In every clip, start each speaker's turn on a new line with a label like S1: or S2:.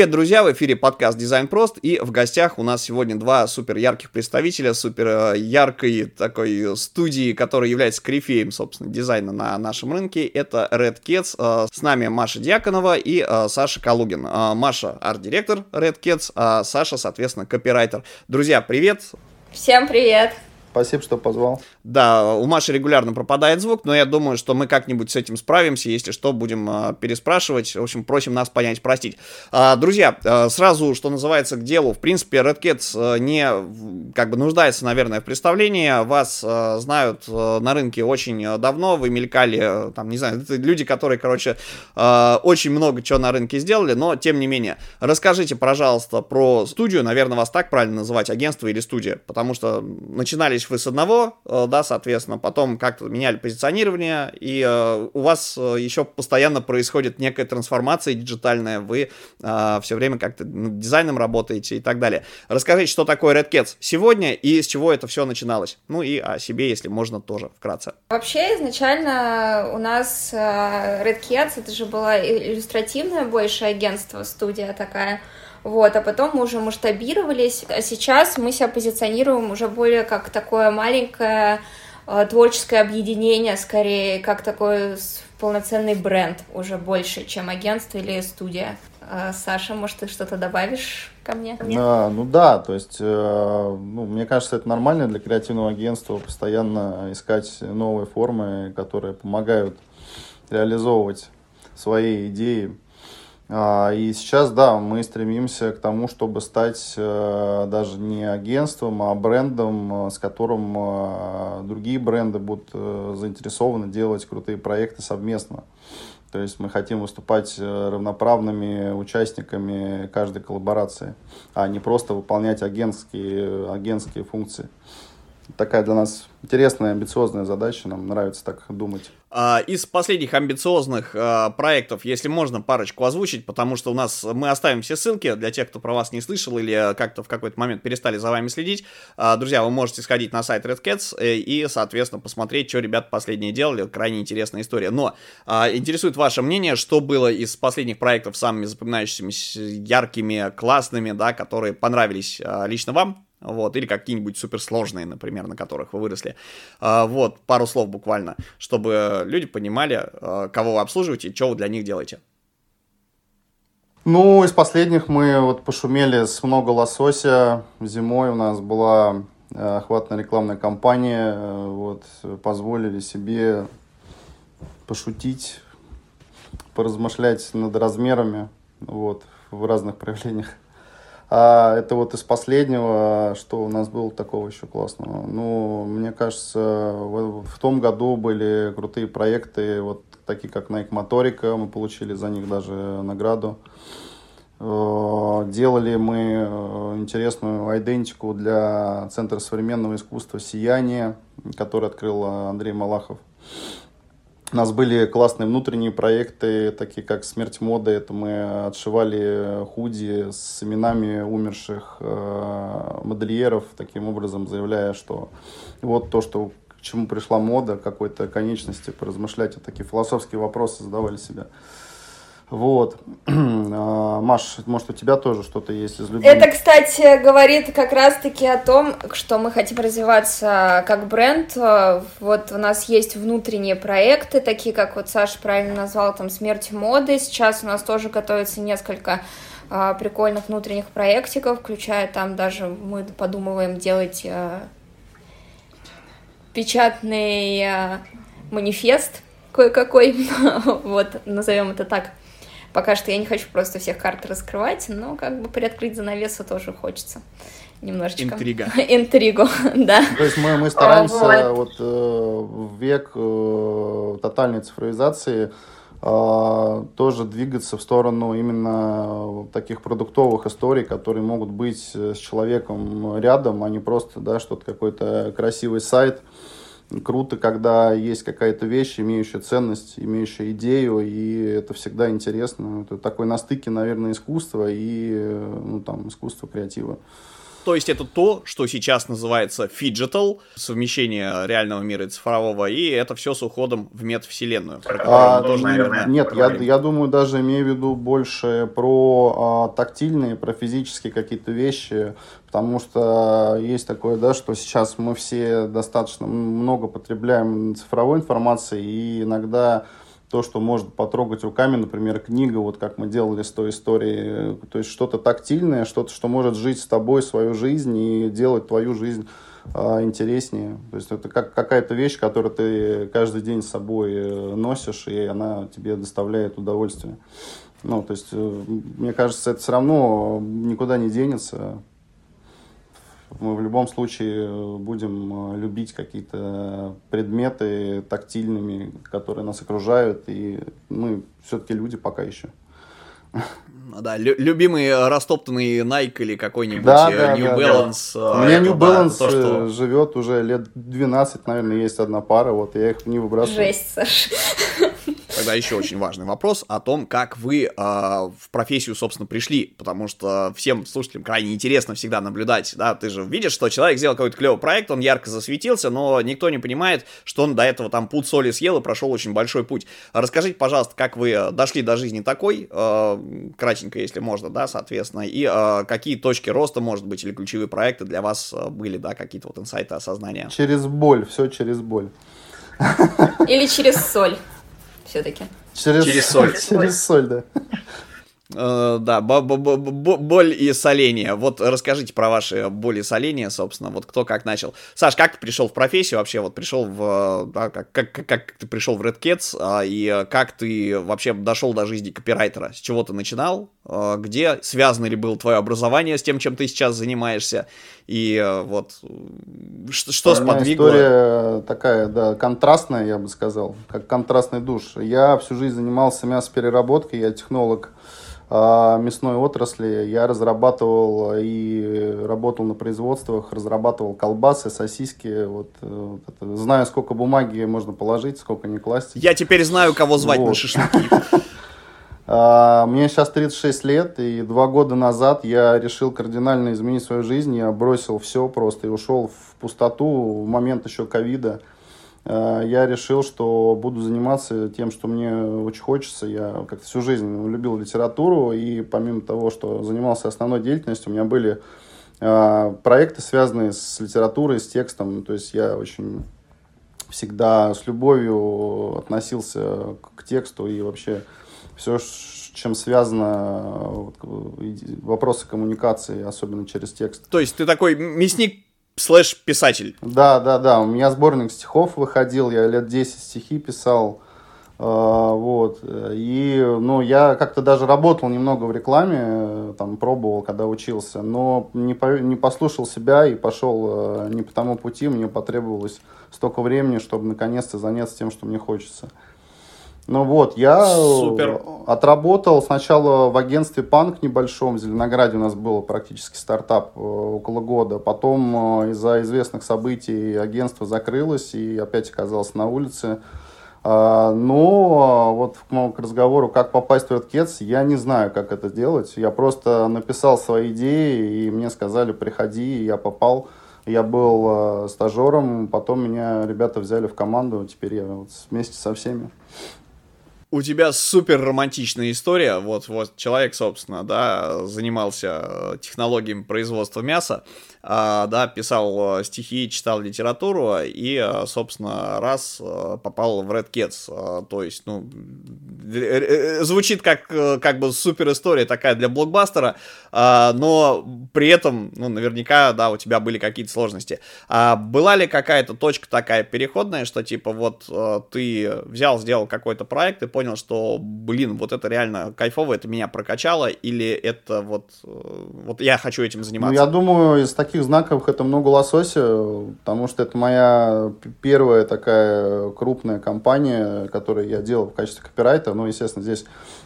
S1: Привет, друзья! В эфире подкаст «Дизайн прост» и в гостях у нас сегодня два супер ярких представителя супер э, яркой такой студии, которая является корифеем, собственно, дизайна на нашем рынке. Это Red Cats. Э, с нами Маша Дьяконова и э, Саша Калугин. Маша арт-директор Red Cats, а Саша, соответственно, копирайтер. Друзья, привет!
S2: Всем привет!
S3: Спасибо, что позвал.
S1: Да, у Маши регулярно пропадает звук, но я думаю, что мы как-нибудь с этим справимся. Если что, будем э, переспрашивать. В общем, просим нас понять, простить. А, друзья, э, сразу, что называется, к делу. В принципе, Red Cats э, не как бы нуждается, наверное, в представлении. Вас э, знают э, на рынке очень давно. Вы мелькали, э, там, не знаю, это люди, которые, короче, э, очень много чего на рынке сделали, но тем не менее. Расскажите, пожалуйста, про студию. Наверное, вас так правильно называть, агентство или студия. Потому что начинались начинались вы с одного, э, да, соответственно, потом как-то меняли позиционирование, и э, у вас э, еще постоянно происходит некая трансформация диджитальная, вы все время как-то над дизайном работаете и так далее. Расскажите, что такое Red Cats сегодня и с чего это все начиналось. Ну и о себе, если можно, тоже вкратце.
S2: Вообще, изначально у нас Red Cats, это же было иллюстративное больше агентство, студия такая, вот, а потом мы уже масштабировались, а сейчас мы себя позиционируем уже более как такое маленькое э, творческое объединение, скорее, как такой полноценный бренд уже больше, чем агентство или студия. Э, Саша, может, ты что-то добавишь ко мне?
S3: А, ну да, то есть, э, ну, мне кажется, это нормально для креативного агентства постоянно искать новые формы, которые помогают реализовывать свои идеи и сейчас, да, мы стремимся к тому, чтобы стать э, даже не агентством, а брендом, э, с которым э, другие бренды будут заинтересованы делать крутые проекты совместно. То есть мы хотим выступать равноправными участниками каждой коллаборации, а не просто выполнять агентские, агентские функции такая для нас интересная, амбициозная задача, нам нравится так думать.
S1: А, из последних амбициозных а, проектов, если можно, парочку озвучить, потому что у нас мы оставим все ссылки для тех, кто про вас не слышал или как-то в какой-то момент перестали за вами следить. А, друзья, вы можете сходить на сайт Red Cats э, и, соответственно, посмотреть, что ребята последние делали. Крайне интересная история. Но интересует ваше мнение, что было из последних проектов самыми запоминающимися, яркими, классными, да, которые понравились лично вам? Вот, или какие-нибудь суперсложные, например, на которых вы выросли. А, вот, пару слов буквально, чтобы люди понимали, а, кого вы обслуживаете и что вы для них делаете.
S3: Ну, из последних мы вот пошумели с много лосося. Зимой у нас была э, охватная рекламная кампания. Э, вот, позволили себе пошутить, поразмышлять над размерами вот, в разных проявлениях. А это вот из последнего, что у нас было такого еще классного. Ну, мне кажется, в, в том году были крутые проекты, вот такие как Nike Моторика, мы получили за них даже награду. Э, делали мы э, интересную идентику для Центра современного искусства «Сияние», который открыл Андрей Малахов. У нас были классные внутренние проекты, такие как «Смерть моды». Это мы отшивали худи с именами умерших э, модельеров, таким образом заявляя, что вот то, что к чему пришла мода, какой-то конечности, поразмышлять, вот такие философские вопросы задавали себе. Вот. А, Маш, может, у тебя тоже что-то есть из любви?
S2: Это, кстати, говорит как раз-таки о том, что мы хотим развиваться как бренд. Вот у нас есть внутренние проекты, такие, как вот Саша правильно назвал, там, «Смерть моды». Сейчас у нас тоже готовится несколько а, прикольных внутренних проектиков, включая там даже мы подумываем делать а, печатный манифест кое-какой, вот, назовем это так. Пока что я не хочу просто всех карт раскрывать, но как бы приоткрыть занавесу тоже хочется немножечко.
S1: Интрига.
S2: Интригу, да.
S3: То есть мы, мы стараемся вот, вот э, в век э, тотальной цифровизации э, тоже двигаться в сторону именно таких продуктовых историй, которые могут быть с человеком рядом, а не просто да, что-то какой-то красивый сайт, круто, когда есть какая-то вещь, имеющая ценность, имеющая идею, и это всегда интересно. Это такой на стыке, наверное, искусства и ну, там, искусства креатива.
S1: То есть это то, что сейчас называется phygital, совмещение реального мира и цифрового, и это все с уходом в метавселенную.
S3: А, тоже, наверное, нет, я, я думаю, даже имею в виду больше про а, тактильные, про физические какие-то вещи, потому что есть такое, да, что сейчас мы все достаточно много потребляем цифровой информации, и иногда то, что может потрогать руками, например, книга, вот как мы делали с той историей, то есть что-то тактильное, что-то, что может жить с тобой свою жизнь и делать твою жизнь а, интереснее. То есть это как какая-то вещь, которую ты каждый день с собой э, носишь, и она тебе доставляет удовольствие. Ну, то есть, э, мне кажется, это все равно никуда не денется мы в любом случае э, будем э, любить какие-то предметы тактильными, которые нас окружают, и мы все-таки люди пока еще.
S1: Да, лю- любимый растоптанный Nike или какой-нибудь да, да,
S3: New да, Balance. Да. У меня New Balance да, то, что... живет уже лет 12, наверное, есть одна пара, вот я их не выбрасываю.
S2: Жесть, Саш.
S1: Тогда еще очень важный вопрос о том, как вы э, в профессию, собственно, пришли, потому что всем слушателям крайне интересно всегда наблюдать, да, ты же видишь, что человек сделал какой-то клевый проект, он ярко засветился, но никто не понимает, что он до этого там путь соли съел и прошел очень большой путь. Расскажите, пожалуйста, как вы дошли до жизни такой, э, кратенько, если можно, да, соответственно, и э, какие точки роста, может быть, или ключевые проекты для вас были, да, какие-то вот инсайты осознания?
S3: Через боль, все через боль.
S2: Или через соль все-таки.
S3: Через, через соль. Через соль, да.
S1: Uh, да, боль и соление. Вот расскажите про ваши боли и соления, собственно, вот кто как начал. Саш, как ты пришел в профессию вообще? Вот пришел в... Да, как, как, как ты пришел в Red Cats, а, и как ты вообще дошел до жизни копирайтера? С чего ты начинал? А, где? Связано ли было твое образование с тем, чем ты сейчас занимаешься? И а, вот что, что сподвигло?
S3: История такая, да, контрастная, я бы сказал, как контрастный душ. Я всю жизнь занимался мясопереработкой, я технолог мясной отрасли. Я разрабатывал и работал на производствах, разрабатывал колбасы, сосиски. Вот, э, вот это. Знаю, сколько бумаги можно положить, сколько не класть.
S1: Я теперь знаю, кого звать вот. на шашлыки.
S3: А, мне сейчас 36 лет, и два года назад я решил кардинально изменить свою жизнь. Я бросил все просто и ушел в пустоту в момент еще ковида. Э, я решил, что буду заниматься тем, что мне очень хочется. Я как-то всю жизнь любил литературу, и помимо того, что занимался основной деятельностью, у меня были э, проекты, связанные с литературой, с текстом. То есть я очень всегда с любовью относился к тексту и вообще все, чем связано вопросы коммуникации, особенно через текст.
S1: То есть ты такой мясник слэш писатель.
S3: Да, да, да. У меня сборник стихов выходил, я лет 10 стихи писал. Э, вот. И, ну, я как-то даже работал немного в рекламе, там, пробовал, когда учился, но не, по, не послушал себя и пошел э, не по тому пути, мне потребовалось столько времени, чтобы наконец-то заняться тем, что мне хочется. Ну вот, я Супер. отработал сначала в агентстве Панк небольшом, в Зеленограде у нас был практически стартап э, около года. Потом э, из-за известных событий агентство закрылось и опять оказалось на улице. А, но вот к разговору, как попасть в Cats, я не знаю, как это делать. Я просто написал свои идеи, и мне сказали, приходи, и я попал. Я был э, стажером, потом меня ребята взяли в команду, теперь я вот вместе со всеми
S1: у тебя супер романтичная история. Вот, вот человек, собственно, да, занимался э, технологиями производства мяса, да, писал э, стихи, читал литературу и, э, собственно, раз попал в Red. А, то есть, ну, звучит как, как бы супер история такая для блокбастера, а, но при этом, ну, наверняка, да, у тебя были какие-то сложности. А была ли какая-то точка такая переходная, что типа вот ты взял, сделал какой-то проект и понял, что, блин, вот это реально кайфово, это меня прокачало, или это вот, э, вот я хочу этим заниматься?
S3: Ну, я думаю, из таких знаковых это много лосося, потому что это моя первая такая крупная компания, которую я делал в качестве копирайта. Ну, естественно, здесь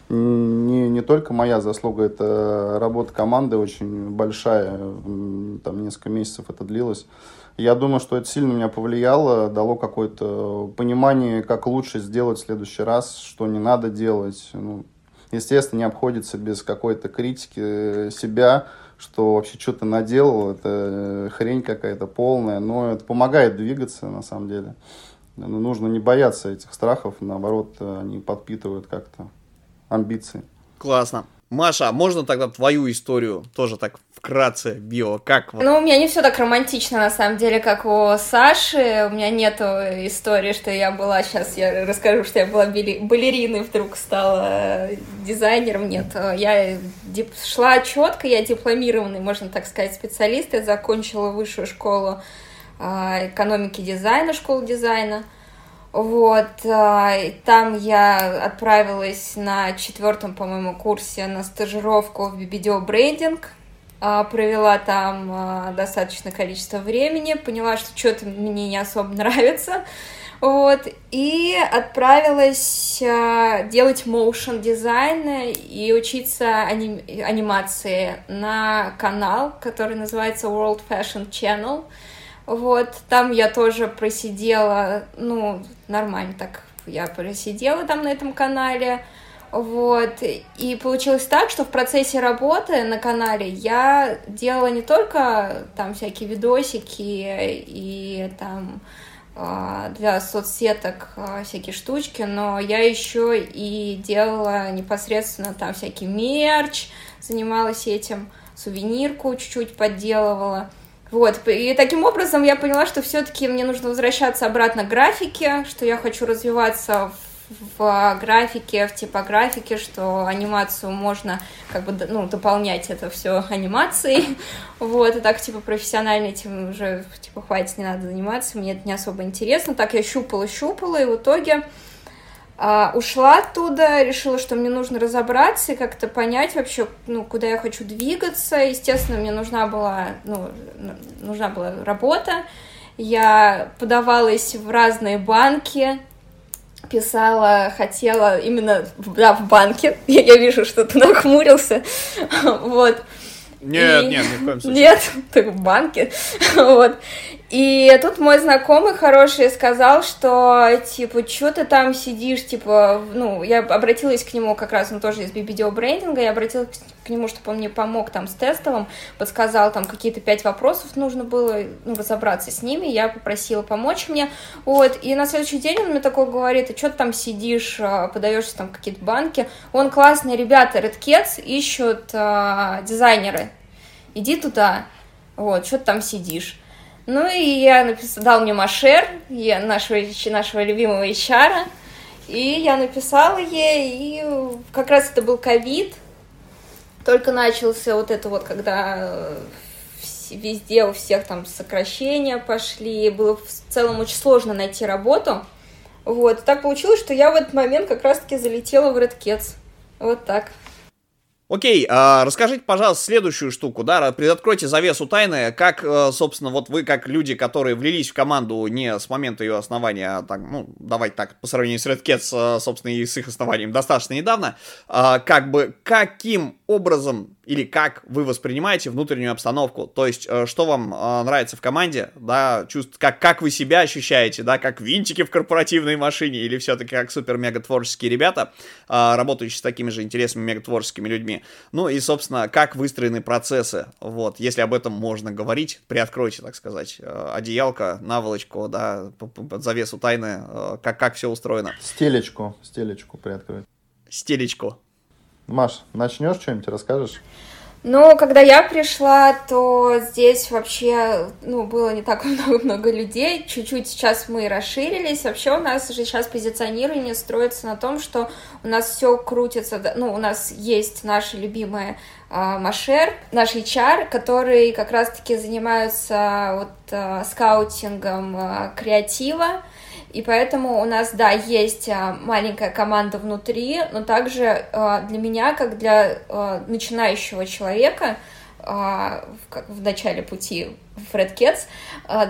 S3: не, не только моя заслуга, это работа команды очень большая, там несколько месяцев это длилось. Я думаю, что это сильно меня повлияло, дало какое-то понимание, как лучше сделать в следующий раз, что не надо делать. Ну, естественно, не обходится без какой-то критики себя, что вообще что то наделал, это э, хрень какая-то полная, но это помогает двигаться на самом деле. Но нужно не бояться этих страхов, наоборот, они подпитывают как-то амбиции.
S1: Классно. Маша, а можно тогда твою историю тоже так вкратце, био, как?
S2: Ну, у меня не все так романтично, на самом деле, как у Саши. У меня нету истории, что я была, сейчас я расскажу, что я была балериной, вдруг стала дизайнером. Нет, я шла четко, я дипломированный, можно так сказать, специалист. Я закончила высшую школу а, экономики дизайна, школу дизайна. Вот, а, там я отправилась на четвертом, по-моему, курсе на стажировку в видеобрендинг, а, провела там а, достаточное количество времени, поняла, что что-то мне не особо нравится, вот, и отправилась делать motion дизайн и учиться аним... анимации на канал, который называется World Fashion Channel, вот, там я тоже просидела, ну, нормально так я просидела там на этом канале. Вот, и получилось так, что в процессе работы на канале я делала не только там всякие видосики и там а, для соцсеток а, всякие штучки, но я еще и делала непосредственно там всякий мерч, занималась этим, сувенирку чуть-чуть подделывала. Вот, и таким образом я поняла, что все-таки мне нужно возвращаться обратно к графике, что я хочу развиваться в, в графике, в типографике, что анимацию можно как бы ну, дополнять это все анимацией. Вот, и так типа профессионально этим уже типа хватит, не надо заниматься, мне это не особо интересно. Так я щупала-щупала, и в итоге а, ушла оттуда, решила, что мне нужно разобраться и как-то понять вообще, ну, куда я хочу двигаться. Естественно, мне нужна была, ну, нужна была работа. Я подавалась в разные банки, писала, хотела именно, да, в банке. Я, я вижу, что ты нахмурился. Вот.
S1: Нет, и... нет, ни в коем случае.
S2: Нет, ты в банке. вот. И тут мой знакомый хороший сказал, что, типа, что ты там сидишь, типа, ну, я обратилась к нему как раз, он тоже из BBDO брендинга, я обратилась к нему, чтобы он мне помог там с тестовым, подсказал там какие-то пять вопросов нужно было, ну, разобраться с ними, я попросила помочь мне, вот, и на следующий день он мне такой говорит, а что ты там сидишь, а, подаешься там какие-то банки, он классный, ребята, Red Cats ищут а, дизайнеры, иди туда, вот, что ты там сидишь. Ну и я написал, дал мне Машер, я, нашего, нашего любимого HR, и я написала ей, и как раз это был ковид, только начался вот это вот, когда э, везде у всех там сокращения пошли, было в целом очень сложно найти работу. Вот, так получилось, что я в этот момент как раз-таки залетела в Red Cats. Вот так.
S1: Окей, а, расскажите, пожалуйста, следующую штуку, да, предоткройте завесу тайны, как, э, собственно, вот вы, как люди, которые влились в команду не с момента ее основания, а так, ну, давайте так, по сравнению с Red Cats, э, собственно, и с их основанием достаточно недавно, а, как бы, каким образом или как вы воспринимаете внутреннюю обстановку, то есть э, что вам э, нравится в команде, да, чувств, как, как вы себя ощущаете, да, как винтики в корпоративной машине или все-таки как супер-мега творческие ребята, э, работающие с такими же интересными мега творческими людьми, ну и, собственно, как выстроены процессы, вот, если об этом можно говорить, приоткройте, так сказать, одеялко, наволочку, да, под завесу тайны, как, как все устроено.
S3: Стелечку, стелечку приоткрыть.
S1: Стелечку.
S3: Маш, начнешь что-нибудь, расскажешь?
S2: Ну, когда я пришла, то здесь вообще, ну, было не так много-много людей. Чуть-чуть сейчас мы расширились. Вообще у нас же сейчас позиционирование строится на том, что у нас все крутится. Ну, у нас есть наши любимые э, Машер, наш HR, которые как раз-таки занимаются вот э, скаутингом э, креатива и поэтому у нас, да, есть а, маленькая команда внутри, но также а, для меня, как для а, начинающего человека, в начале пути в Red Cats,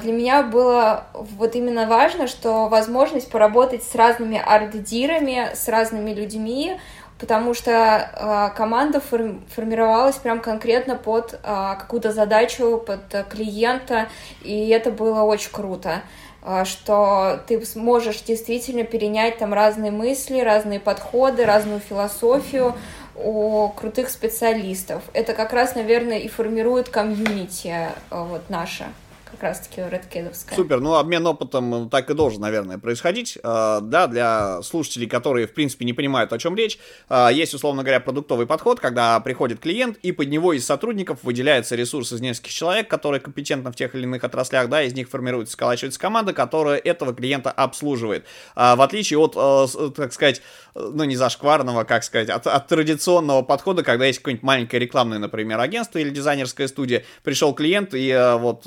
S2: для меня было вот именно важно, что возможность поработать с разными арт-дирами, с разными людьми, потому что команда формировалась прям конкретно под какую-то задачу, под клиента, и это было очень круто. А, что ты сможешь действительно перенять там разные мысли, разные подходы, разную философию, о крутых специалистов. Это как раз, наверное, и формирует комьюнити э, вот наше как раз-таки Redkidовская.
S1: Супер, ну обмен опытом так и должен, наверное, происходить. А, да, для слушателей, которые, в принципе, не понимают, о чем речь, а, есть, условно говоря, продуктовый подход, когда приходит клиент, и под него из сотрудников выделяется ресурс из нескольких человек, которые компетентны в тех или иных отраслях, да, из них формируется, сколачивается команда, которая этого клиента обслуживает. В отличие от, так сказать, ну, не зашкварного, как сказать, от, от традиционного подхода, когда есть какое-нибудь маленькое рекламное, например, агентство или дизайнерская студия, пришел клиент, и вот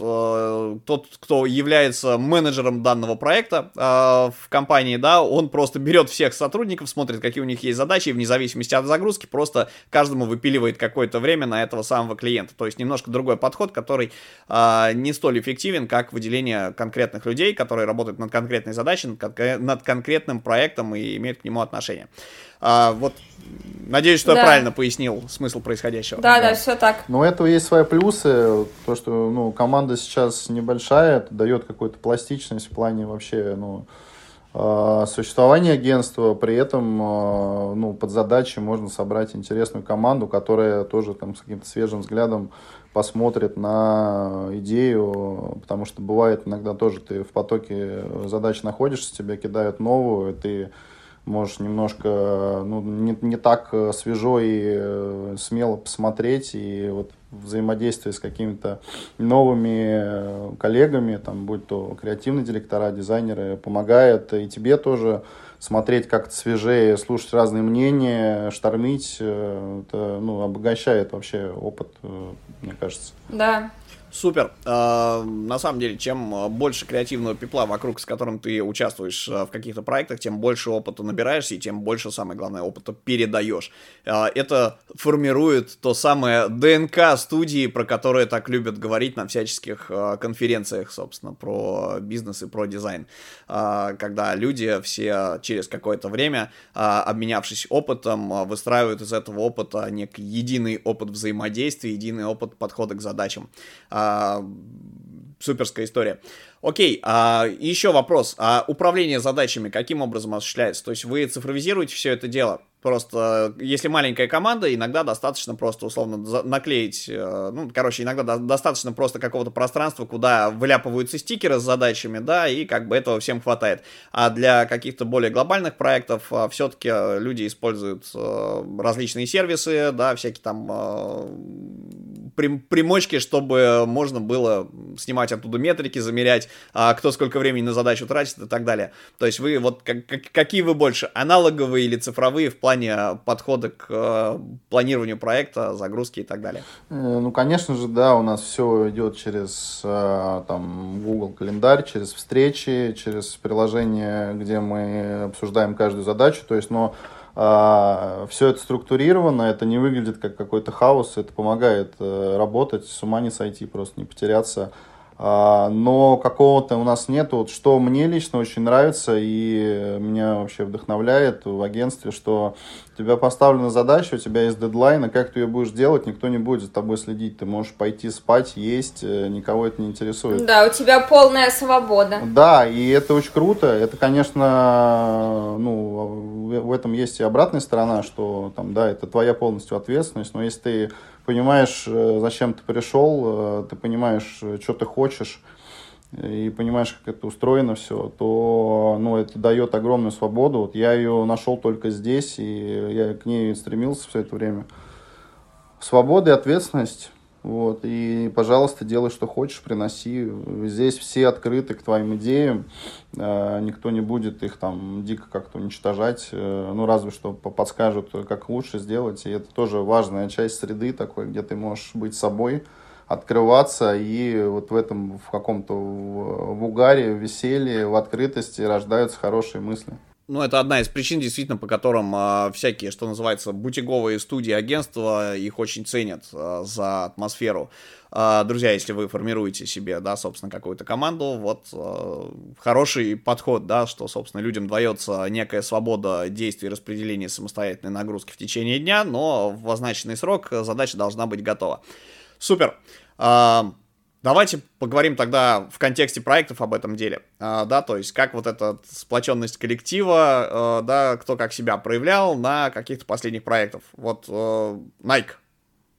S1: тот, кто является менеджером данного проекта э, в компании, да, он просто берет всех сотрудников, смотрит, какие у них есть задачи, и вне зависимости от загрузки просто каждому выпиливает какое-то время на этого самого клиента. То есть немножко другой подход, который э, не столь эффективен, как выделение конкретных людей, которые работают над конкретной задачей, над, кон- над конкретным проектом и имеют к нему отношение. А, вот, надеюсь, что да. я правильно пояснил смысл происходящего.
S2: Да, да, да, все так.
S3: Но у этого есть свои плюсы. То, что ну, команда сейчас небольшая, это дает какую-то пластичность в плане вообще, ну, а, существования агентства, при этом а, ну, под задачей можно собрать интересную команду, которая тоже там с каким-то свежим взглядом посмотрит на идею, потому что бывает иногда тоже ты в потоке задач находишься, тебе кидают новую, ты можешь немножко, ну, не, не так э, свежо и э, смело посмотреть и вот взаимодействие с какими-то новыми э, коллегами, там, будь то креативные директора, дизайнеры, помогает и тебе тоже смотреть как-то свежее, слушать разные мнения, штормить, это, ну, обогащает вообще опыт, мне кажется.
S2: Да,
S1: Супер. А, на самом деле, чем больше креативного пепла вокруг, с которым ты участвуешь а, в каких-то проектах, тем больше опыта набираешься и тем больше, самое главное, опыта передаешь. А, это формирует то самое ДНК студии, про которое так любят говорить на всяческих конференциях, собственно, про бизнес и про дизайн. Когда люди все через какое-то время, обменявшись опытом, выстраивают из этого опыта некий единый опыт взаимодействия, единый опыт подхода к задачам. А, суперская история. Окей, а, еще вопрос. А управление задачами каким образом осуществляется? То есть вы цифровизируете все это дело? Просто, если маленькая команда, иногда достаточно просто, условно, наклеить, э, ну, короче, иногда достаточно просто какого-то пространства, куда выляпываются стикеры с задачами, да, и как бы этого всем хватает. А для каких-то более глобальных проектов а, все-таки люди используют э, различные сервисы, да, всякие там э, примочки, чтобы можно было снимать оттуда метрики, замерять, а, кто сколько времени на задачу тратит и так далее. То есть вы вот как, какие вы больше, аналоговые или цифровые в плане подхода к э, планированию проекта, загрузки и так далее?
S3: Э, ну, конечно же, да, у нас все идет через э, там Google календарь, через встречи, через приложение, где мы обсуждаем каждую задачу. То есть, но а, все это структурировано, это не выглядит как какой-то хаос, это помогает э, работать, с ума не сойти, просто не потеряться. А, но какого-то у нас нет. Вот что мне лично очень нравится и меня вообще вдохновляет в агентстве, что у тебя поставлена задача, у тебя есть дедлайн, а как ты ее будешь делать, никто не будет за тобой следить. Ты можешь пойти спать, есть, э, никого это не интересует.
S2: Да, у тебя полная свобода.
S3: Да, и это очень круто. Это, конечно, ну, в этом есть и обратная сторона, что там, да, это твоя полностью ответственность, но если ты понимаешь, э, зачем ты пришел, э, ты понимаешь, что ты хочешь, и понимаешь, как это устроено все, то ну, это дает огромную свободу. Вот я ее нашел только здесь, и я к ней стремился все это время. Свобода и ответственность вот, и, пожалуйста, делай, что хочешь, приноси. Здесь все открыты к твоим идеям. Э, никто не будет их там дико как-то уничтожать. Э, ну, разве что подскажут, как лучше сделать. И это тоже важная часть среды такой, где ты можешь быть собой, открываться и вот в этом, в каком-то в, угаре, в веселье, в открытости рождаются хорошие мысли
S1: ну, это одна из причин, действительно, по которым а, всякие, что называется, бутиговые студии, агентства, их очень ценят а, за атмосферу. А, друзья, если вы формируете себе, да, собственно, какую-то команду, вот а, хороший подход, да, что, собственно, людям дается некая свобода действий, распределения самостоятельной нагрузки в течение дня, но в означенный срок задача должна быть готова. Супер. А, Давайте поговорим тогда в контексте проектов об этом деле, а, да, то есть как вот эта сплоченность коллектива, а, да, кто как себя проявлял на каких-то последних проектах. Вот а, Nike,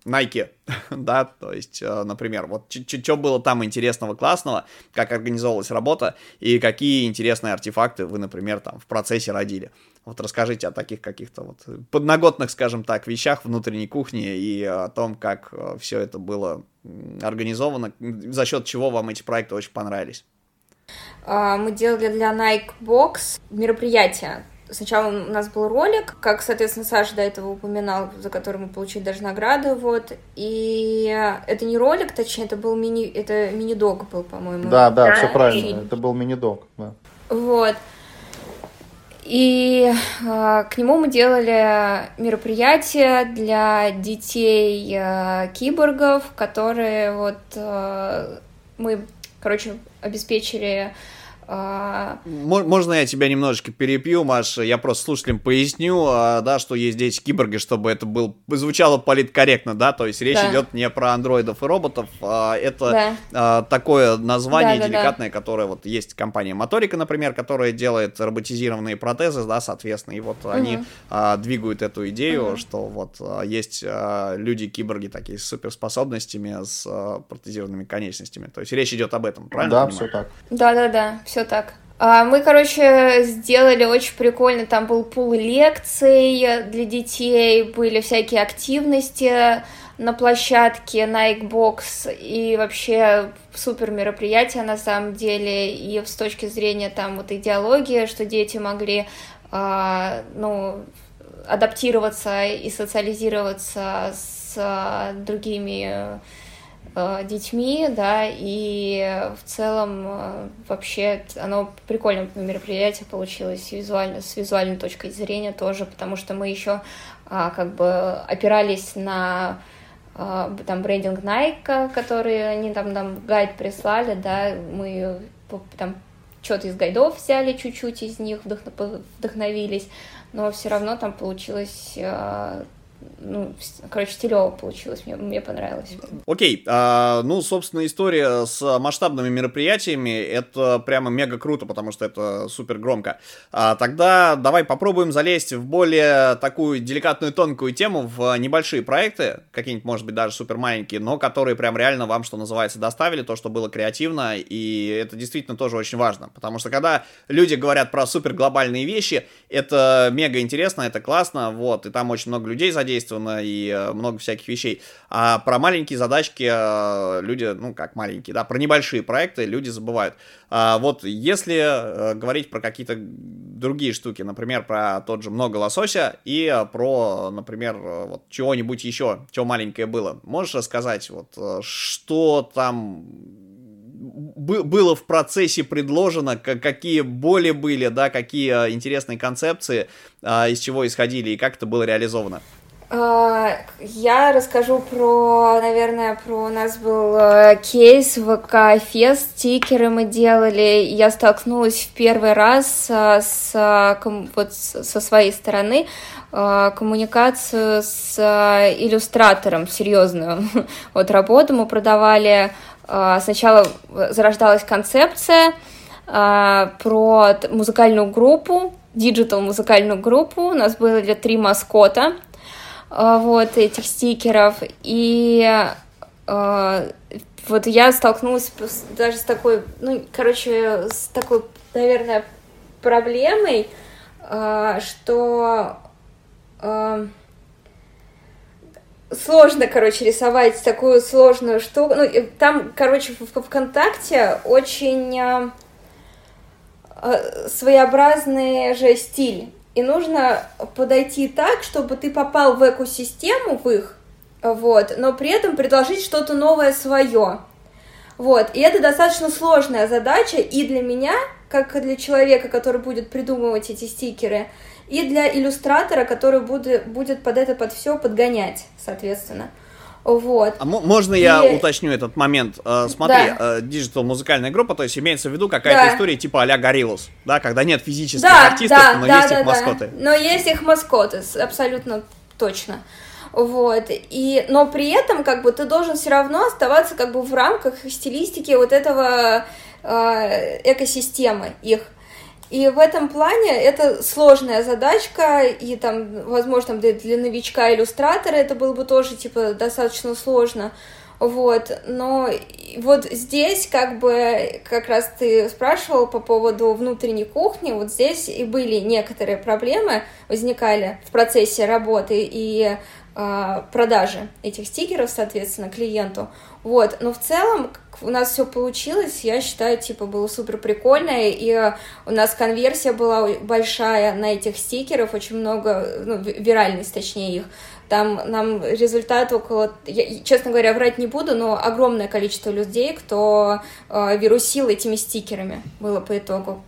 S1: Nike, да, то есть, э, например, вот что было там интересного, классного, как организовалась работа и какие интересные артефакты вы, например, там в процессе родили. Вот расскажите о таких каких-то вот подноготных, скажем так, вещах внутренней кухни и о том, как э, все это было организовано, за счет чего вам эти проекты очень понравились.
S2: А, мы делали для Nike Box мероприятие, Сначала у нас был ролик, как, соответственно, Саша до этого упоминал, за который мы получили даже награду, вот. И это не ролик, точнее, это был мини, это мини-дог был, по-моему.
S3: Да, да, все правильно, это был мини-дог, да.
S2: Вот. И э, к нему мы делали мероприятие для детей э, киборгов, которые вот э, мы, короче, обеспечили
S1: а, можно я тебя немножечко перепью, Маша? Я просто слушателям поясню, а, да, что есть здесь киборги, чтобы это был, звучало политкорректно, да, то есть речь да. идет не про андроидов и роботов, а это да. такое название да, деликатное, да. которое вот есть компания Моторика, например, которая делает роботизированные протезы, да, соответственно, и вот угу. они а, двигают эту идею, угу. что вот а, есть а, люди-киборги такие с суперспособностями, с а, протезированными конечностями, то есть речь идет об этом, правильно?
S3: Да, все так.
S2: Да-да-да, все все так. А, мы, короче, сделали очень прикольно, там был пул лекций для детей, были всякие активности на площадке Nike Box и вообще супер мероприятие на самом деле и с точки зрения там вот идеологии, что дети могли а, ну адаптироваться и социализироваться с другими Э, детьми, да, и в целом э, вообще оно прикольное мероприятие получилось визуально, с визуальной точкой зрения тоже, потому что мы еще а, как бы опирались на а, там брендинг Nike, который они там нам гайд прислали, да, мы там что-то из гайдов взяли чуть-чуть из них, вдохновились, но все равно там получилось ну, короче, стилево получилось, мне, мне понравилось.
S1: Окей, а, ну, собственно, история с масштабными мероприятиями, это прямо мега круто, потому что это супер громко. А, тогда давай попробуем залезть в более такую деликатную, тонкую тему, в небольшие проекты, какие-нибудь, может быть, даже супер маленькие, но которые прям реально вам, что называется, доставили то, что было креативно, и это действительно тоже очень важно, потому что когда люди говорят про супер глобальные вещи, это мега интересно, это классно, вот, и там очень много людей задействовано, задействовано и э, много всяких вещей. А про маленькие задачки э, люди, ну как маленькие, да, про небольшие проекты люди забывают. А вот если э, говорить про какие-то другие штуки, например, про тот же много лосося и про, например, вот чего-нибудь еще, что маленькое было, можешь рассказать, вот что там было в процессе предложено, какие боли были, да, какие интересные концепции, из чего исходили и как это было реализовано.
S2: А, я расскажу про, наверное, про у нас был э, кейс ВК Фест, стикеры мы делали. Я столкнулась в первый раз э, с, вот, со своей стороны э, коммуникацию с иллюстратором серьезную. Вот работу мы продавали. Сначала зарождалась концепция про музыкальную группу, digital музыкальную группу. У нас было три маскота — вот этих стикеров. И э, вот я столкнулась даже с такой, ну, короче, с такой, наверное, проблемой, э, что э, сложно, короче, рисовать такую сложную штуку. Ну, там, короче, в ВКонтакте очень своеобразный же стиль. И нужно подойти так, чтобы ты попал в экосистему, в их, вот, но при этом предложить что-то новое свое. Вот, и это достаточно сложная задача и для меня, как для человека, который будет придумывать эти стикеры, и для иллюстратора, который будет, будет под это, под все подгонять, соответственно. Вот.
S1: А можно и... я уточню этот момент? Э, смотри, да. digital музыкальная группа, то есть имеется в виду какая-то да. история типа а-ля да, когда нет физических да, артистов, да, но да, есть да, их маскоты.
S2: Да. Но есть их маскоты, абсолютно точно. Вот. И, но при этом, как бы, ты должен все равно оставаться, как бы, в рамках стилистики вот этого э, экосистемы их. И в этом плане это сложная задачка, и там, возможно, для, для новичка иллюстратора это было бы тоже, типа, достаточно сложно. Вот, но вот здесь как бы как раз ты спрашивал по поводу внутренней кухни, вот здесь и были некоторые проблемы, возникали в процессе работы и продажи этих стикеров, соответственно, клиенту. Вот, но в целом у нас все получилось, я считаю, типа, было супер прикольно, и у нас конверсия была большая на этих стикеров, очень много, ну, виральность, точнее, их, там нам результат около, я, честно говоря, врать не буду, но огромное количество людей, кто э, вирусил этими стикерами, было по итогу.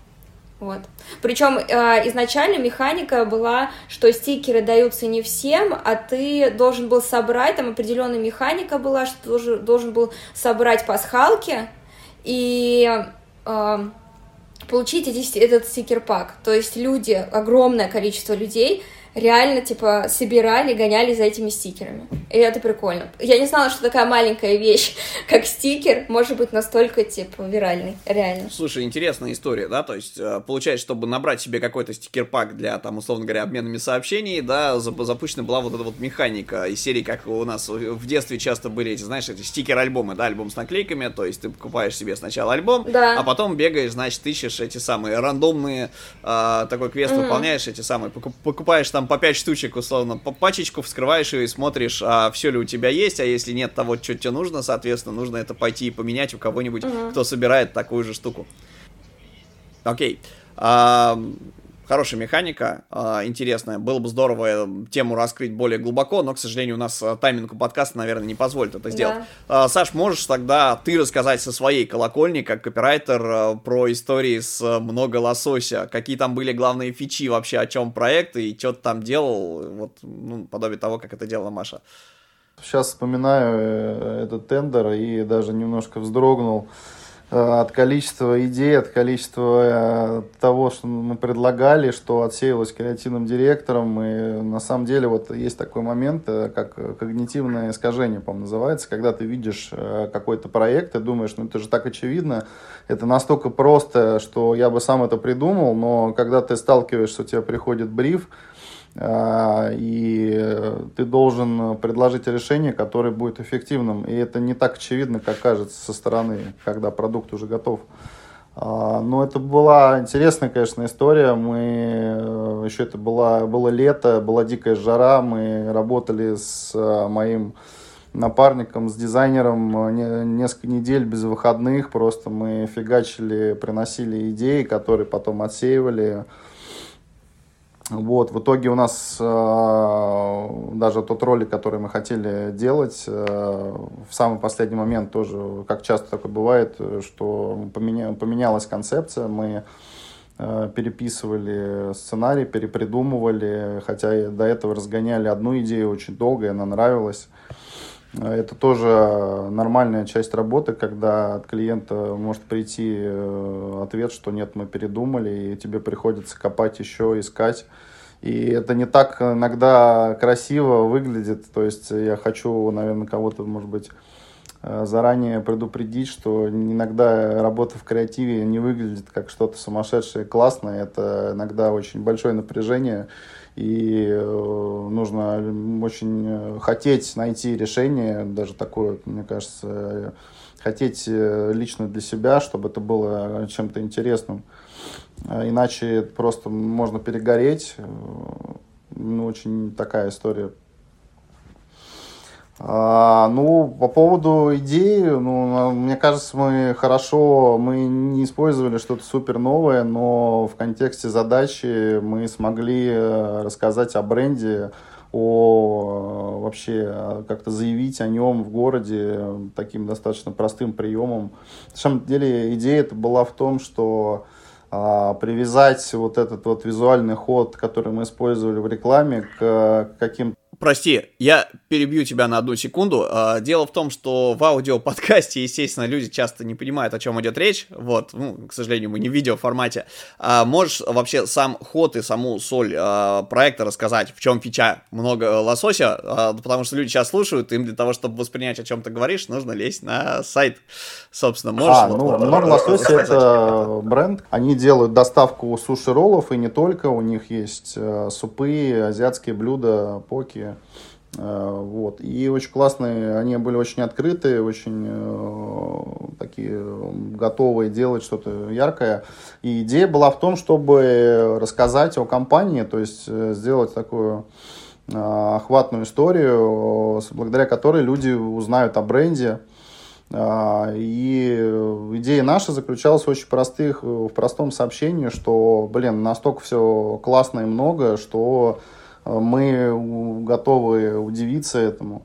S2: Вот. Причем э, изначально механика была, что стикеры даются не всем, а ты должен был собрать, там определенная механика была, что ты должен, должен был собрать пасхалки и э, получить эти, этот стикер-пак. То есть люди, огромное количество людей реально, типа, собирали, гоняли за этими стикерами. И это прикольно. Я не знала, что такая маленькая вещь, как стикер, может быть настолько, типа, виральной, реально.
S1: Слушай, интересная история, да, то есть, э, получается, чтобы набрать себе какой-то стикер-пак для, там, условно говоря, обменами сообщений, да, запущена была вот эта вот механика из серии, как у нас в детстве часто были эти, знаешь, эти стикер-альбомы, да, альбом с наклейками, то есть ты покупаешь себе сначала альбом,
S2: да.
S1: а потом бегаешь, значит, ищешь эти самые рандомные, э, такой квест mm-hmm. выполняешь, эти самые, покупаешь там там по 5 штучек, условно, по пачечку вскрываешь ее и смотришь, а все ли у тебя есть, а если нет того, что тебе нужно, соответственно, нужно это пойти и поменять у кого-нибудь, uh-huh. кто собирает такую же штуку. Окей. А, хорошая механика, э, интересная. Было бы здорово э, тему раскрыть более глубоко, но, к сожалению, у нас э, тайминг у подкаста, наверное, не позволит это сделать. Да. Э, Саш, можешь тогда ты рассказать со своей колокольни, как копирайтер, э, про истории с много лосося? Какие там были главные фичи вообще, о чем проект и что ты там делал? Вот, ну, подобие того, как это делала Маша.
S3: Сейчас вспоминаю этот тендер и даже немножко вздрогнул. Э, от количества идей, от количества э, того, что мы предлагали, что отсеялось креативным директором. И на самом деле вот есть такой момент, э, как когнитивное искажение, по-моему, называется, когда ты видишь какой-то проект и думаешь, ну это же так очевидно, это настолько просто, что я бы сам это придумал, но когда ты сталкиваешься, у тебя приходит бриф, и ты должен предложить решение, которое будет эффективным. И это не так очевидно, как кажется со стороны, когда продукт уже готов. А, но это была интересная, конечно, история. Мы э, еще это была, было лето, была дикая жара. Мы работали с э, моим напарником, с дизайнером э, несколько недель без выходных. Просто мы фигачили, приносили идеи, которые потом отсеивали. Вот, в итоге у нас э, даже тот ролик, который мы хотели делать, э, в самый последний момент тоже, как часто такое бывает, что поменя, поменялась концепция, мы э, переписывали сценарий, перепридумывали, хотя до этого разгоняли одну идею очень долго, и она нравилась. Это тоже нормальная часть работы, когда от клиента может прийти э, ответ, что нет, мы передумали, и тебе приходится копать еще, искать. И это не так иногда красиво выглядит. То есть я хочу, наверное, кого-то, может быть, э, заранее предупредить, что иногда работа в креативе не выглядит как что-то сумасшедшее классное. Это иногда очень большое напряжение и э, нужно очень э, хотеть найти решение, даже такое, мне кажется, хотеть э, лично для себя, чтобы это было чем-то интересным. Иначе просто можно перегореть. Ну, очень такая история а, ну, по поводу идеи, ну, мне кажется, мы хорошо, мы не использовали что-то супер новое, но в контексте задачи мы смогли э, рассказать о бренде, о э, вообще как-то заявить о нем в городе таким достаточно простым приемом. На самом деле идея это была в том, что а, привязать вот этот вот визуальный ход, который мы использовали в рекламе, к каким
S1: Прости, я перебью тебя на одну секунду. А, дело в том, что в аудиоподкасте, естественно, люди часто не понимают, о чем идет речь. Вот, ну, к сожалению, мы не в видеоформате. А можешь вообще сам ход и саму соль а, проекта рассказать, в чем фича много лосося? А, потому что люди сейчас слушают, им для того, чтобы воспринять, о чем ты говоришь, нужно лезть на сайт. Собственно, можешь...
S3: А, ну, много лосося это бренд. Они делают доставку суши-роллов, и не только. У них есть э, супы, азиатские блюда, поки Э, вот. И очень классные, они были очень открытые, очень э, такие готовые делать что-то яркое. И идея была в том, чтобы рассказать о компании, то есть э, сделать такую охватную историю, благодаря которой люди узнают о бренде. И идея наша заключалась в очень простых, в простом сообщении, что, блин, настолько все классно и много, что мы готовы удивиться этому.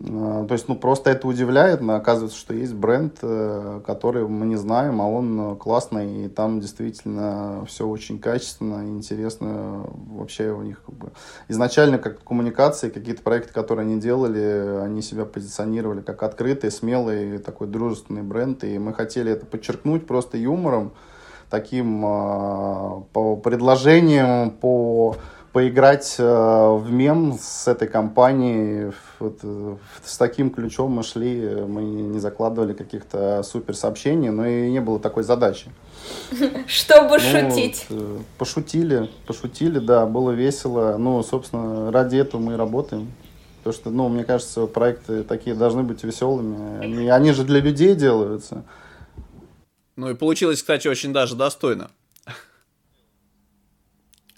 S3: Э, то есть, ну, просто это удивляет, но оказывается, что есть бренд, э, который мы не знаем, а он классный, и там действительно все очень качественно, интересно. Вообще у них как бы изначально как коммуникации, какие-то проекты, которые они делали, они себя позиционировали как открытый, смелый, такой дружественный бренд, и мы хотели это подчеркнуть просто юмором, таким э, по предложениям, по поиграть э, в мем с этой компанией. Вот, э, с таким ключом мы шли, мы не закладывали каких-то супер сообщений, но и не было такой задачи.
S2: Чтобы ну, шутить. Вот,
S3: э, пошутили, пошутили, да, было весело. Ну, собственно, ради этого мы и работаем. Потому что, ну, мне кажется, проекты такие должны быть веселыми. Они, они же для людей делаются.
S1: Ну и получилось, кстати, очень даже достойно.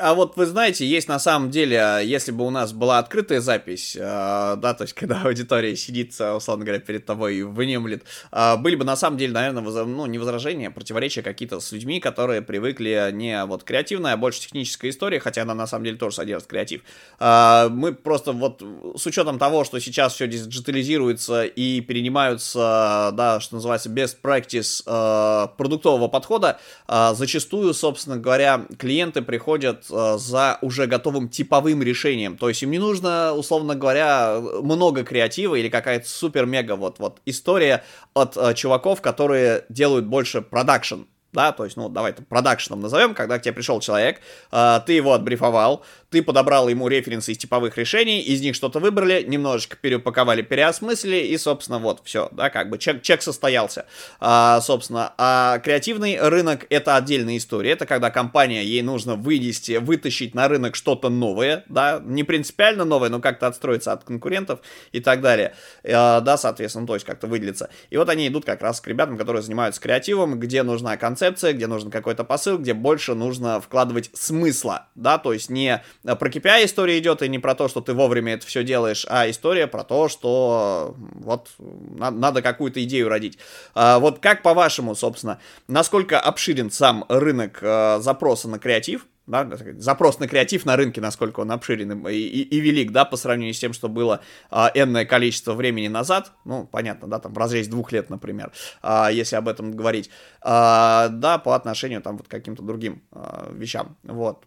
S1: А вот вы знаете, есть на самом деле, а, если бы у нас была открытая запись, э, да, то есть когда аудитория сидит, условно говоря, перед тобой и внемлет, э, были бы на самом деле, наверное, воз... ну, не возражения, а противоречия какие-то с людьми, которые привыкли не вот креативная, а больше техническая история, хотя она на самом деле тоже содержит креатив. Мы просто вот с учетом того, что сейчас все диджитализируется и перенимаются, да, что называется, best practice продуктового подхода, зачастую, собственно говоря, клиенты приходят за уже готовым типовым решением. То есть им не нужно, условно говоря, много креатива или какая-то супер-мега вот, вот история от э, чуваков, которые делают больше продакшн да, то есть, ну, давай это продакшеном назовем, когда к тебе пришел человек, э, ты его отбрифовал, ты подобрал ему референсы из типовых решений, из них что-то выбрали, немножечко переупаковали, переосмыслили, и, собственно, вот, все, да, как бы чек, чек состоялся. А, собственно, а креативный рынок — это отдельная история, это когда компания, ей нужно вынести, вытащить на рынок что-то новое, да, не принципиально новое, но как-то отстроиться от конкурентов и так далее, а, да, соответственно, то есть как-то выделиться. И вот они идут как раз к ребятам, которые занимаются креативом, где нужна концепция, где нужен какой-то посыл, где больше нужно вкладывать смысла, да, то есть не про KPI история идет и не про то, что ты вовремя это все делаешь, а история про то, что вот надо какую-то идею родить. А, вот как по-вашему, собственно, насколько обширен сам рынок а, запроса на креатив, да, запрос на креатив на рынке, насколько он обширен и, и, и велик, да, по сравнению с тем, что было а, энное количество времени назад, ну, понятно, да, там в разрезе двух лет, например, а, если об этом говорить, а, да, по отношению там вот к каким-то другим а, вещам, вот.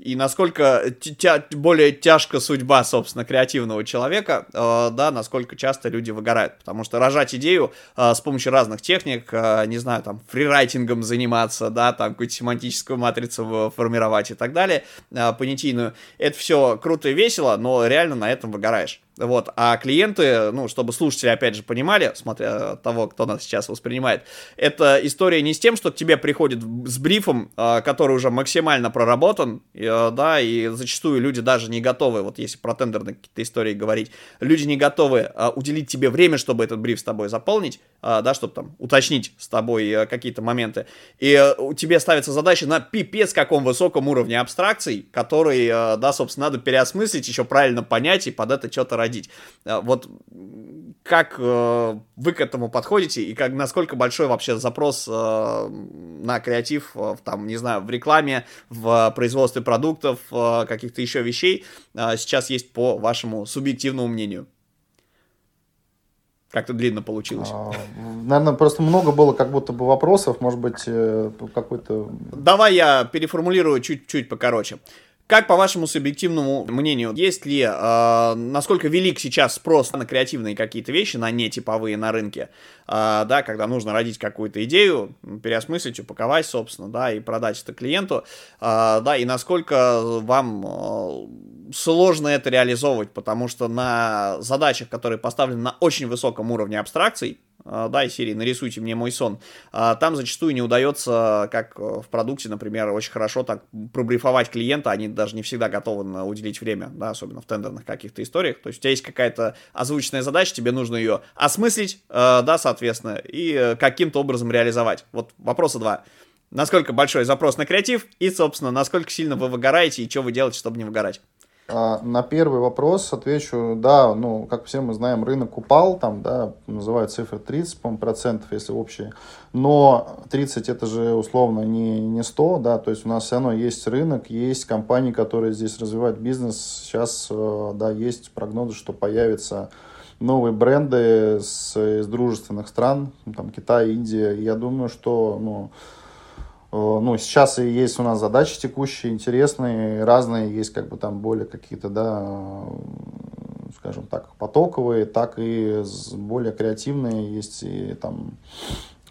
S1: И насколько тя, более тяжка судьба, собственно, креативного человека, а, да, насколько часто люди выгорают, потому что рожать идею а, с помощью разных техник, а, не знаю, там, фрирайтингом заниматься, да, там, какую-то семантическую матрицу формировать, формировать и так далее, а, понятийную. Это все круто и весело, но реально на этом выгораешь. Вот, а клиенты, ну, чтобы слушатели, опять же, понимали, смотря того, кто нас сейчас воспринимает, это история не с тем, что к тебе приходит с брифом, а, который уже максимально проработан, а, да, и зачастую люди даже не готовы, вот если про тендерные какие-то истории говорить, люди не готовы а, уделить тебе время, чтобы этот бриф с тобой заполнить, да, чтобы там уточнить с тобой какие-то моменты, и у тебя ставится задача на пипец каком высоком уровне абстракций, который, да, собственно, надо переосмыслить, еще правильно понять и под это что-то родить. А, вот как э, вы к этому подходите и как, насколько большой вообще запрос э, на креатив, э, там, не знаю, в рекламе, в производстве продуктов, каких-то еще вещей сейчас есть по вашему субъективному мнению? Как-то длинно получилось. А,
S3: наверное, просто много было как будто бы вопросов, может быть, какой-то...
S1: Давай я переформулирую чуть-чуть покороче. Как, по вашему субъективному мнению, есть ли, э, насколько велик сейчас спрос на креативные какие-то вещи, на нетиповые на рынке, э, да, когда нужно родить какую-то идею, переосмыслить, упаковать, собственно, да, и продать это клиенту, э, да, и насколько вам э, сложно это реализовывать, потому что на задачах, которые поставлены на очень высоком уровне абстракций, а, да, из серии «Нарисуйте мне мой сон», а, там зачастую не удается, как в продукте, например, очень хорошо так пробрифовать клиента, они даже не всегда готовы уделить время, да, особенно в тендерных каких-то историях, то есть у тебя есть какая-то озвученная задача, тебе нужно ее осмыслить, а, да, соответственно, и э, каким-то образом реализовать. Вот вопроса два. Насколько большой запрос на креатив и, собственно, насколько сильно вы выгораете и что вы делаете, чтобы не выгорать?
S3: А, на первый вопрос отвечу, да, ну, как все мы знаем, рынок упал, там, да, называют цифры 30, по процентов, если общие, но 30 это же условно не, не 100, да, то есть у нас все равно есть рынок, есть компании, которые здесь развивают бизнес, сейчас, э, да, есть прогнозы, что появятся новые бренды с, из дружественных стран, там, Китай, Индия, я думаю, что, ну, ну, сейчас и есть у нас задачи текущие, интересные, разные, есть как бы там более какие-то, да, э, скажем так, потоковые, так и более креативные, есть и там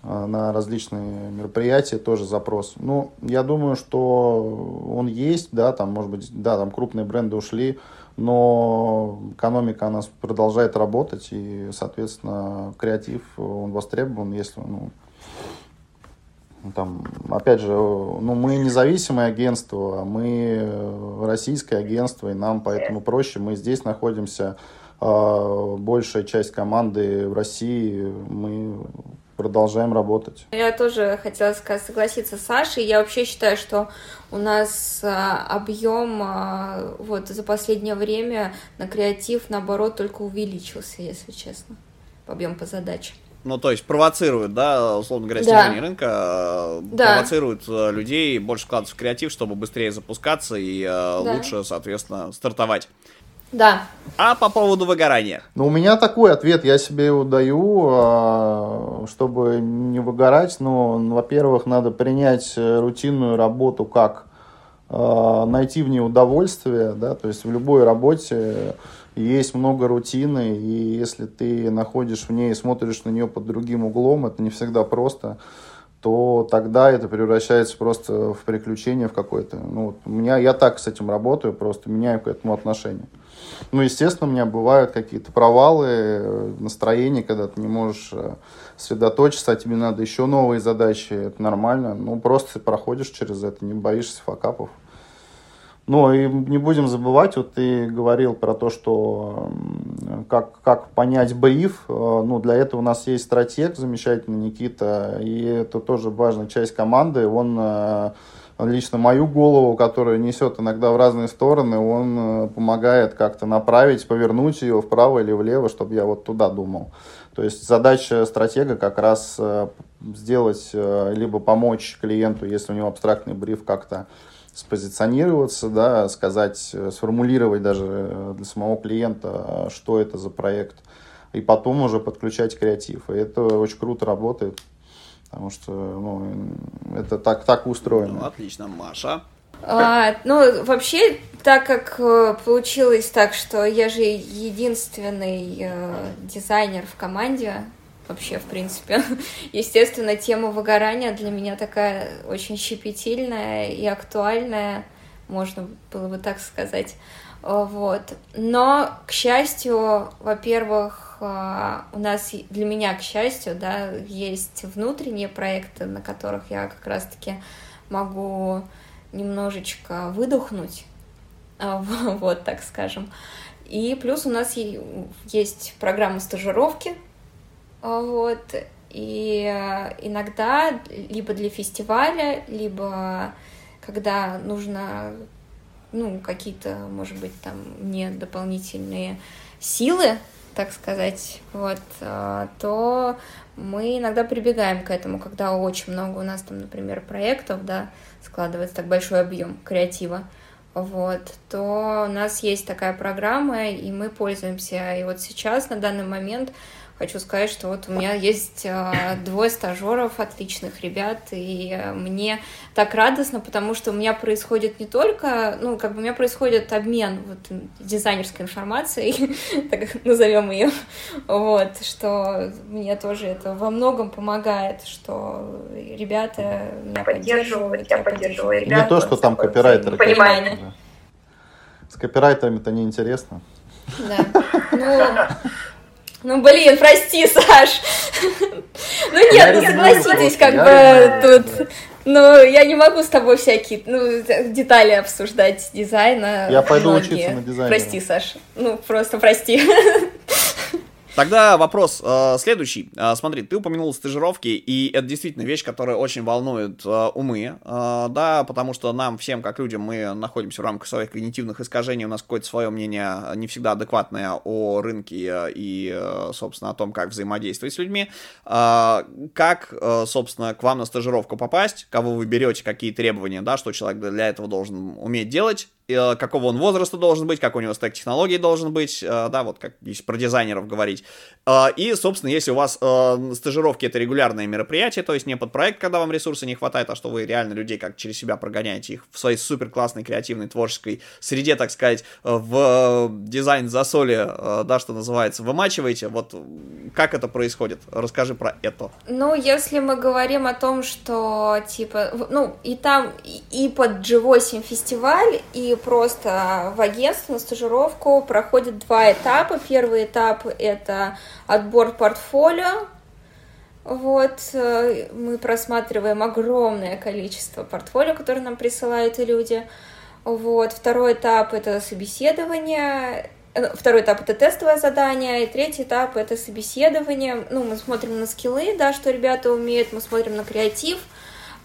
S3: э, на различные мероприятия тоже запрос. Ну, я думаю, что он есть, да, там, может быть, да, там крупные бренды ушли, но экономика у нас продолжает работать, и, соответственно, креатив, он востребован, если, ну, там, опять же, ну, мы независимое агентство, мы российское агентство, и нам поэтому проще. Мы здесь находимся, а, большая часть команды в России, мы продолжаем работать.
S2: Я тоже хотела сказать, согласиться с Сашей. Я вообще считаю, что у нас а, объем а, вот за последнее время на креатив, наоборот, только увеличился, если честно, объем по задачам.
S1: Ну, то есть провоцируют, да, условно говоря, снижение да. рынка, э, да. провоцируют э, людей больше вкладываться в креатив, чтобы быстрее запускаться и э, да. лучше, соответственно, стартовать.
S2: Да.
S1: А по поводу выгорания?
S3: Ну, у меня такой ответ, я себе его даю, чтобы не выгорать. Ну, во-первых, надо принять рутинную работу как найти в ней удовольствие, да, то есть в любой работе есть много рутины, и если ты находишь в ней, смотришь на нее под другим углом, это не всегда просто, то тогда это превращается просто в приключение в какое-то. Ну, вот у меня, я так с этим работаю, просто меняю к этому отношение. Ну, естественно, у меня бывают какие-то провалы, настроения, когда ты не можешь э, сосредоточиться, а тебе надо еще новые задачи, это нормально. Ну, просто проходишь через это, не боишься факапов. Но и не будем забывать, вот ты говорил про то, что как, как понять бриф. Э, ну, для этого у нас есть стратег замечательный, Никита, и это тоже важная часть команды. Он э, лично мою голову, которая несет иногда в разные стороны, он э, помогает как-то направить, повернуть ее вправо или влево, чтобы я вот туда думал. То есть задача стратега как раз сделать, либо помочь клиенту, если у него абстрактный бриф, как-то спозиционироваться, да, сказать, э, сформулировать даже э, для самого клиента, что это за проект, и потом уже подключать креатив. И это очень круто работает, потому что ну, это так, так устроено.
S1: Ну, отлично, Маша.
S2: А, ну, вообще, так как э, получилось так, что я же единственный э, дизайнер в команде, вообще, в принципе. Естественно, тема выгорания для меня такая очень щепетильная и актуальная, можно было бы так сказать. Вот. Но, к счастью, во-первых, а, у нас для меня, к счастью, да, есть внутренние проекты, на которых я как раз-таки могу немножечко выдохнуть, а, вот так скажем. И плюс у нас есть программа стажировки, вот, и э, иногда либо для фестиваля, либо когда нужно, ну, какие-то, может быть, там мне дополнительные силы, так сказать, вот, а, то мы иногда прибегаем к этому, когда очень много у нас там, например, проектов, да, складывается так большой объем креатива, вот, то у нас есть такая программа, и мы пользуемся. И вот сейчас, на данный момент, хочу сказать, что вот у меня есть э, двое стажеров, отличных ребят, и мне так радостно, потому что у меня происходит не только, ну, как бы у меня происходит обмен вот дизайнерской информацией, так назовем ее, вот, что мне тоже это во многом помогает, что ребята меня поддерживают, я поддерживаю
S3: ребят. Не то, что там копирайтеры. Понимание. С копирайтерами-то неинтересно.
S2: Да. Ну, ну, блин, прости, Саш. Ну нет, ну согласитесь, как бы тут... Ну, я не могу с тобой всякие ну, детали обсуждать дизайна.
S3: Я пойду учиться на дизайне.
S2: Прости, Саш. Ну, просто прости.
S1: Тогда вопрос э, следующий. Э, смотри, ты упомянул стажировки, и это действительно вещь, которая очень волнует э, умы, э, да, потому что нам всем, как людям, мы находимся в рамках своих когнитивных искажений, у нас какое-то свое мнение не всегда адекватное о рынке и, э, собственно, о том, как взаимодействовать с людьми. Э, как, э, собственно, к вам на стажировку попасть, кого вы берете, какие требования, да, что человек для этого должен уметь делать, Э, какого он возраста должен быть, как у него стек технологий должен быть, э, да, вот как если про дизайнеров говорить. Э, и, собственно, если у вас стажировки это регулярное мероприятие, то есть не под проект, когда вам ресурса не хватает, а что вы реально людей как через себя прогоняете их в своей супер классной креативной творческой среде, так сказать, в дизайн за соли, да, что называется, вымачиваете, вот как это происходит? Расскажи про это.
S2: Ну, если мы говорим о том, что, типа, ну, и там, и под G8 фестиваль, и просто в агентство на стажировку проходит два этапа. Первый этап — это отбор портфолио. Вот, э, мы просматриваем огромное количество портфолио, которые нам присылают люди. Вот, второй этап — это собеседование, э, Второй этап это тестовое задание, и третий этап это собеседование. Ну, мы смотрим на скиллы, да, что ребята умеют, мы смотрим на креатив,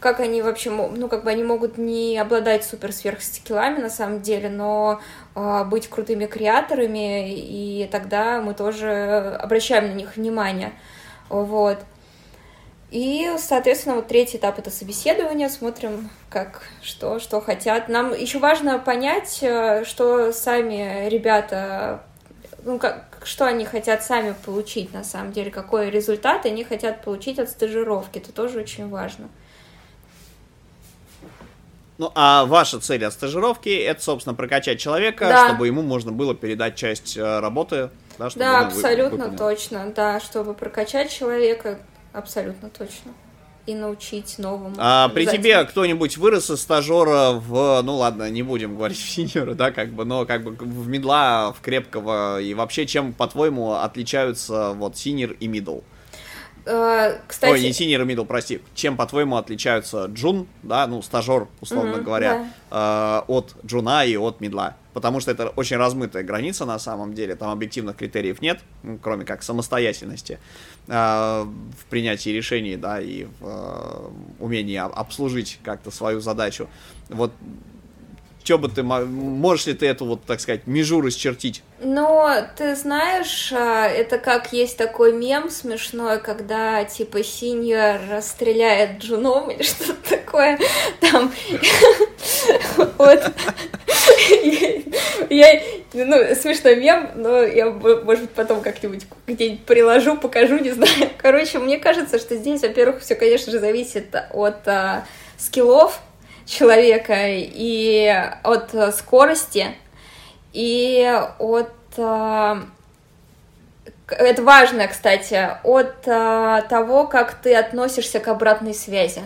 S2: как они вообще, ну, как бы они могут не обладать супер сверхскиллами на самом деле, но э, быть крутыми креаторами, и тогда мы тоже обращаем на них внимание. Вот. И, соответственно, вот третий этап это собеседование, смотрим, как, что, что хотят. Нам еще важно понять, э, что сами ребята, ну, как, что они хотят сами получить на самом деле, какой результат они хотят получить от стажировки. Это тоже очень важно.
S1: Ну, а ваша цель от стажировки это, собственно, прокачать человека, да. чтобы ему можно было передать часть э, работы.
S2: Да, чтобы да абсолютно выполнил. точно, да, чтобы прокачать человека, абсолютно точно. И научить новому.
S1: А при тебе кто-нибудь вырос из стажера в, ну ладно, не будем говорить в сеньора, да, как бы, но как бы в мидла, в крепкого, и вообще чем, по-твоему, отличаются вот senior и middle?
S2: Э, кстати... Ой,
S1: не senior middle, прости. Чем, по-твоему, отличаются джун, да, ну, стажер, условно mm-hmm, говоря, да. э, от джуна и от мидла? Потому что это очень размытая граница на самом деле, там объективных критериев нет, ну, кроме как самостоятельности э, в принятии решений, да, и в э, умении обслужить как-то свою задачу. Вот что бы ты, можешь ли ты эту вот, так сказать, межу расчертить?
S2: Ну, ты знаешь, а, это как есть такой мем смешной, когда, типа, синьор стреляет джуном или что-то такое, там, вот, я, ну, смешной мем, но я, может быть, потом как-нибудь где-нибудь приложу, покажу, не знаю. Короче, мне кажется, что здесь, во-первых, все, конечно же, зависит от а, скиллов, человека и от скорости, и от... Э, это важно, кстати, от э, того, как ты относишься к обратной связи,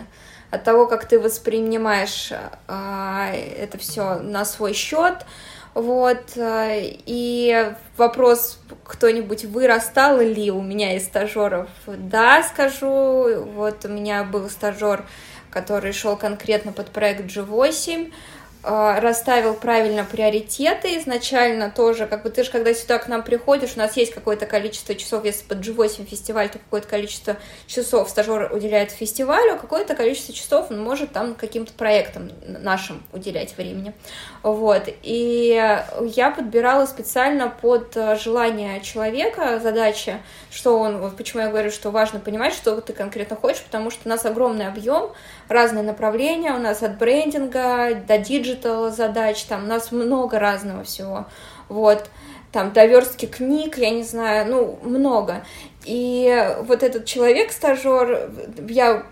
S2: от того, как ты воспринимаешь э, это все на свой счет, вот, и вопрос, кто-нибудь вырастал ли у меня из стажеров? Да, скажу, вот у меня был стажер, который шел конкретно под проект G8, а, расставил правильно приоритеты изначально тоже, как бы ты же, когда сюда к нам приходишь, у нас есть какое-то количество часов, если под G8 фестиваль, то какое-то количество часов стажер уделяет фестивалю, а какое-то количество часов он может там каким-то проектам нашим уделять времени. Вот. И я подбирала специально под желание человека задачи, что он, вот почему я говорю, что важно понимать, что ты конкретно хочешь, потому что у нас огромный объем, разные направления, у нас от брендинга до digital задач, там у нас много разного всего, вот. там до верстки книг, я не знаю, ну, много. И вот этот человек, стажер, я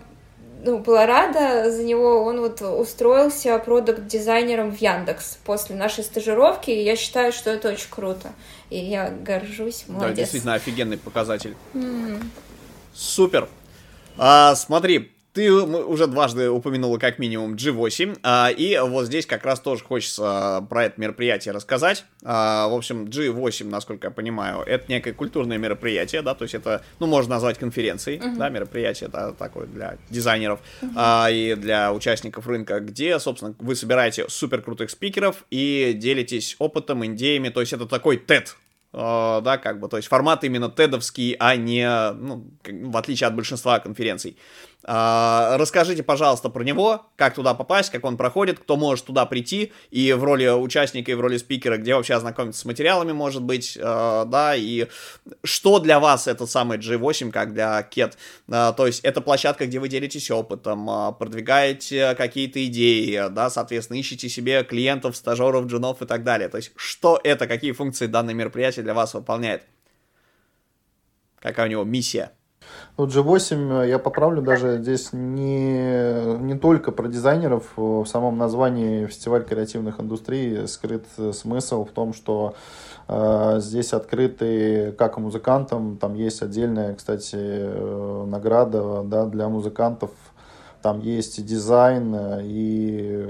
S2: ну, была рада за него, он вот устроился продукт-дизайнером в Яндекс после нашей стажировки, и я считаю, что это очень круто, и я горжусь, молодец.
S1: Да, действительно офигенный показатель.
S2: Mm.
S1: Супер. А, смотри, ты уже дважды упомянула как минимум G8, а, и вот здесь как раз тоже хочется про это мероприятие рассказать. А, в общем, G8, насколько я понимаю, это некое культурное мероприятие, да, то есть это, ну, можно назвать конференцией, uh-huh. да, мероприятие это такое для дизайнеров uh-huh. а, и для участников рынка, где, собственно, вы собираете супер крутых спикеров и делитесь опытом, идеями, то есть это такой TED, да, как бы, то есть формат именно тедовский, а не, ну, в отличие от большинства конференций. А, расскажите, пожалуйста, про него, как туда попасть, как он проходит, кто может туда прийти, и в роли участника, и в роли спикера, где вообще ознакомиться с материалами, может быть, а, да, и что для вас этот самый G8, как для а, то есть это площадка, где вы делитесь опытом, продвигаете какие-то идеи, да, соответственно, ищете себе клиентов, стажеров, джунов и так далее, то есть что это, какие функции данное мероприятие для вас выполняет, какая у него миссия.
S3: Ну, G8, я поправлю, даже здесь не, не только про дизайнеров. В самом названии фестиваль креативных индустрий скрыт смысл в том, что э, здесь открыты как музыкантам, там есть отдельная, кстати, э, награда да, для музыкантов. Там есть и дизайн, и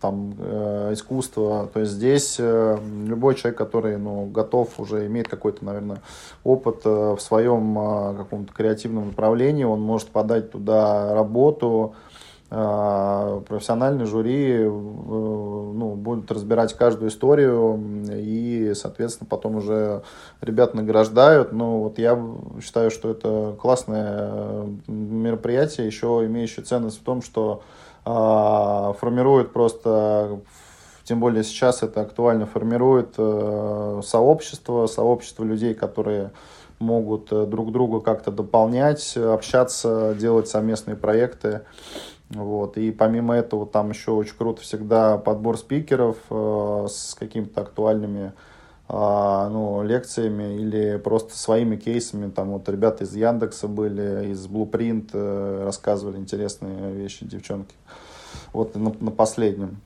S3: там, э, искусство. То есть здесь э, любой человек, который ну, готов, уже имеет какой-то, наверное, опыт э, в своем э, каком-то креативном направлении, он может подать туда работу, э, профессиональный жюри э, ну, будет разбирать каждую историю и, соответственно, потом уже ребят награждают. Но вот я считаю, что это классное э, мероприятие, еще имеющее ценность в том, что формирует просто, тем более сейчас это актуально, формирует э, сообщество, сообщество людей, которые могут э, друг друга как-то дополнять, общаться, делать совместные проекты. Вот. И помимо этого там еще очень круто всегда подбор спикеров э, с какими-то актуальными а, ну, лекциями или просто своими кейсами. Там вот ребята из Яндекса были, из Blueprint э, рассказывали интересные вещи, девчонки. Вот на, на последнем.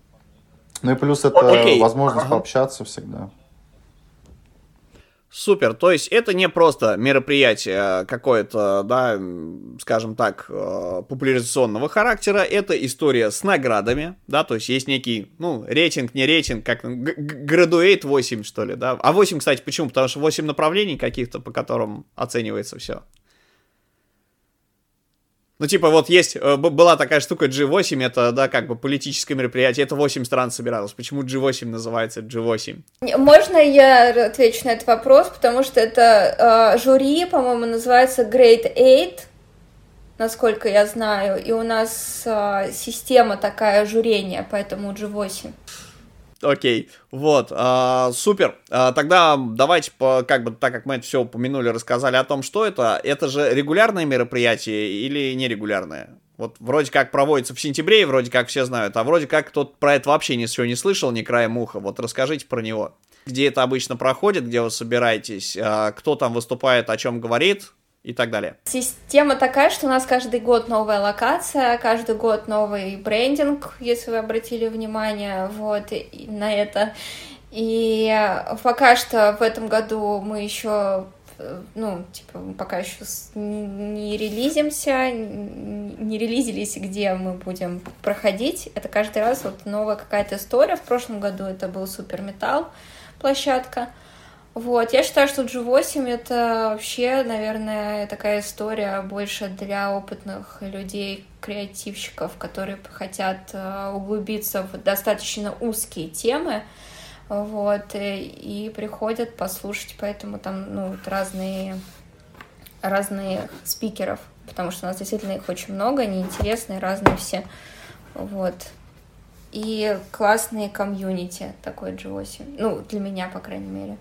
S3: Ну и плюс это okay. возможность ага. пообщаться всегда.
S1: Супер, то есть это не просто мероприятие какое-то, да, скажем так, э, популяризационного характера, это история с наградами, да, то есть есть некий, ну, рейтинг, не рейтинг, как градуэйт 8, что ли, да. А 8, кстати, почему? Потому что 8 направлений каких-то, по которым оценивается все. Ну, типа, вот есть, э, была такая штука G8, это, да, как бы политическое мероприятие, это 8 стран собиралось. Почему G8 называется G8?
S2: Можно я отвечу на этот вопрос, потому что это э, жюри, по-моему, называется Great Eight, насколько я знаю, и у нас э, система такая журения, поэтому G8.
S1: Окей, вот, а, супер. А, тогда давайте, по, как бы, так как мы это все упомянули, рассказали о том, что это. Это же регулярное мероприятие или нерегулярное? Вот вроде как проводится в сентябре, и вроде как все знают, а вроде как кто-то про это вообще ничего не слышал, ни краем уха. Вот расскажите про него. Где это обычно проходит, где вы собираетесь, а, кто там выступает, о чем говорит, и так далее.
S2: Система такая, что у нас каждый год новая локация, каждый год новый брендинг, если вы обратили внимание вот на это. И пока что в этом году мы еще ну, типа, пока еще не релизимся, не релизились, где мы будем проходить. Это каждый раз вот новая какая-то история. В прошлом году это был Супер Металл площадка. Вот, я считаю, что G8 это вообще, наверное, такая история больше для опытных людей, креативщиков, которые хотят э, углубиться в достаточно узкие темы, вот, и, и приходят послушать, поэтому там, ну, вот разные, разные спикеров, потому что у нас действительно их очень много, они интересные, разные все, вот. И классные комьюнити такой G8, ну, для меня, по крайней мере.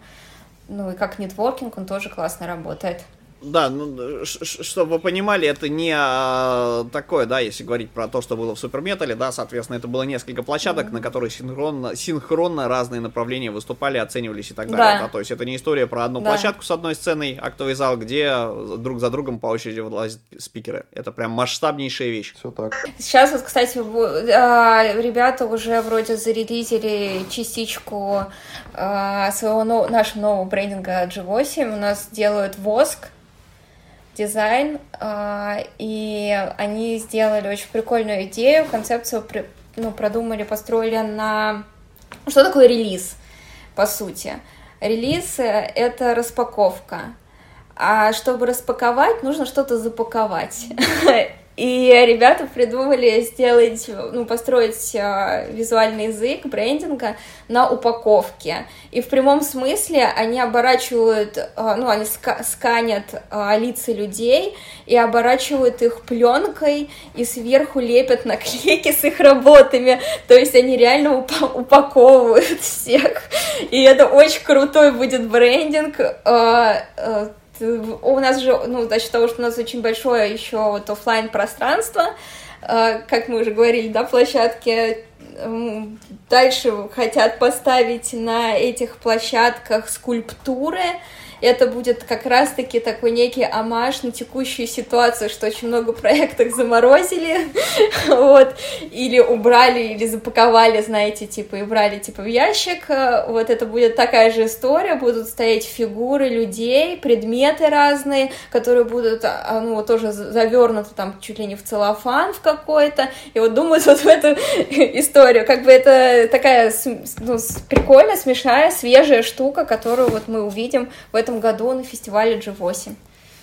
S2: Ну и как нетворкинг он тоже классно работает.
S1: Да, ну, чтобы вы понимали, это не а, такое, да, если говорить про то, что было в Суперметале, да, соответственно, это было несколько площадок, mm-hmm. на которые синхронно, синхронно разные направления выступали, оценивались и так далее, да. да, то есть это не история про одну да. площадку с одной сценой, актовый зал, где друг за другом по очереди вылазят спикеры. Это прям масштабнейшая вещь.
S3: Все так.
S2: Сейчас вот, кстати, а, ребята уже вроде зарелизили частичку а, своего нашего нового брендинга G8, у нас делают воск, дизайн, а, и они сделали очень прикольную идею, концепцию ну, продумали, построили на... Что такое релиз, по сути? Релиз — это распаковка. А чтобы распаковать, нужно что-то запаковать. И ребята придумали сделать, ну, построить э, визуальный язык брендинга на упаковке. И в прямом смысле они оборачивают, э, ну, они ска сканят э, лица людей и оборачивают их пленкой и сверху лепят наклейки с их работами. То есть они реально уп упаковывают всех. И это очень крутой будет брендинг. Э, э, у нас же, ну, за счет того, что у нас очень большое еще вот офлайн пространство, э, как мы уже говорили, да, площадки дальше хотят поставить на этих площадках скульптуры, это будет как раз-таки такой некий амаш на текущую ситуацию, что очень много проектов заморозили, вот, или убрали, или запаковали, знаете, типа, и убрали, типа, в ящик, вот это будет такая же история, будут стоять фигуры людей, предметы разные, которые будут, а, ну, тоже завернуты там чуть ли не в целлофан в какой-то, и вот думаю вот в эту историю, как бы это такая, ну, прикольная, смешная, свежая штука, которую вот мы увидим в этом этом году на фестивале G8.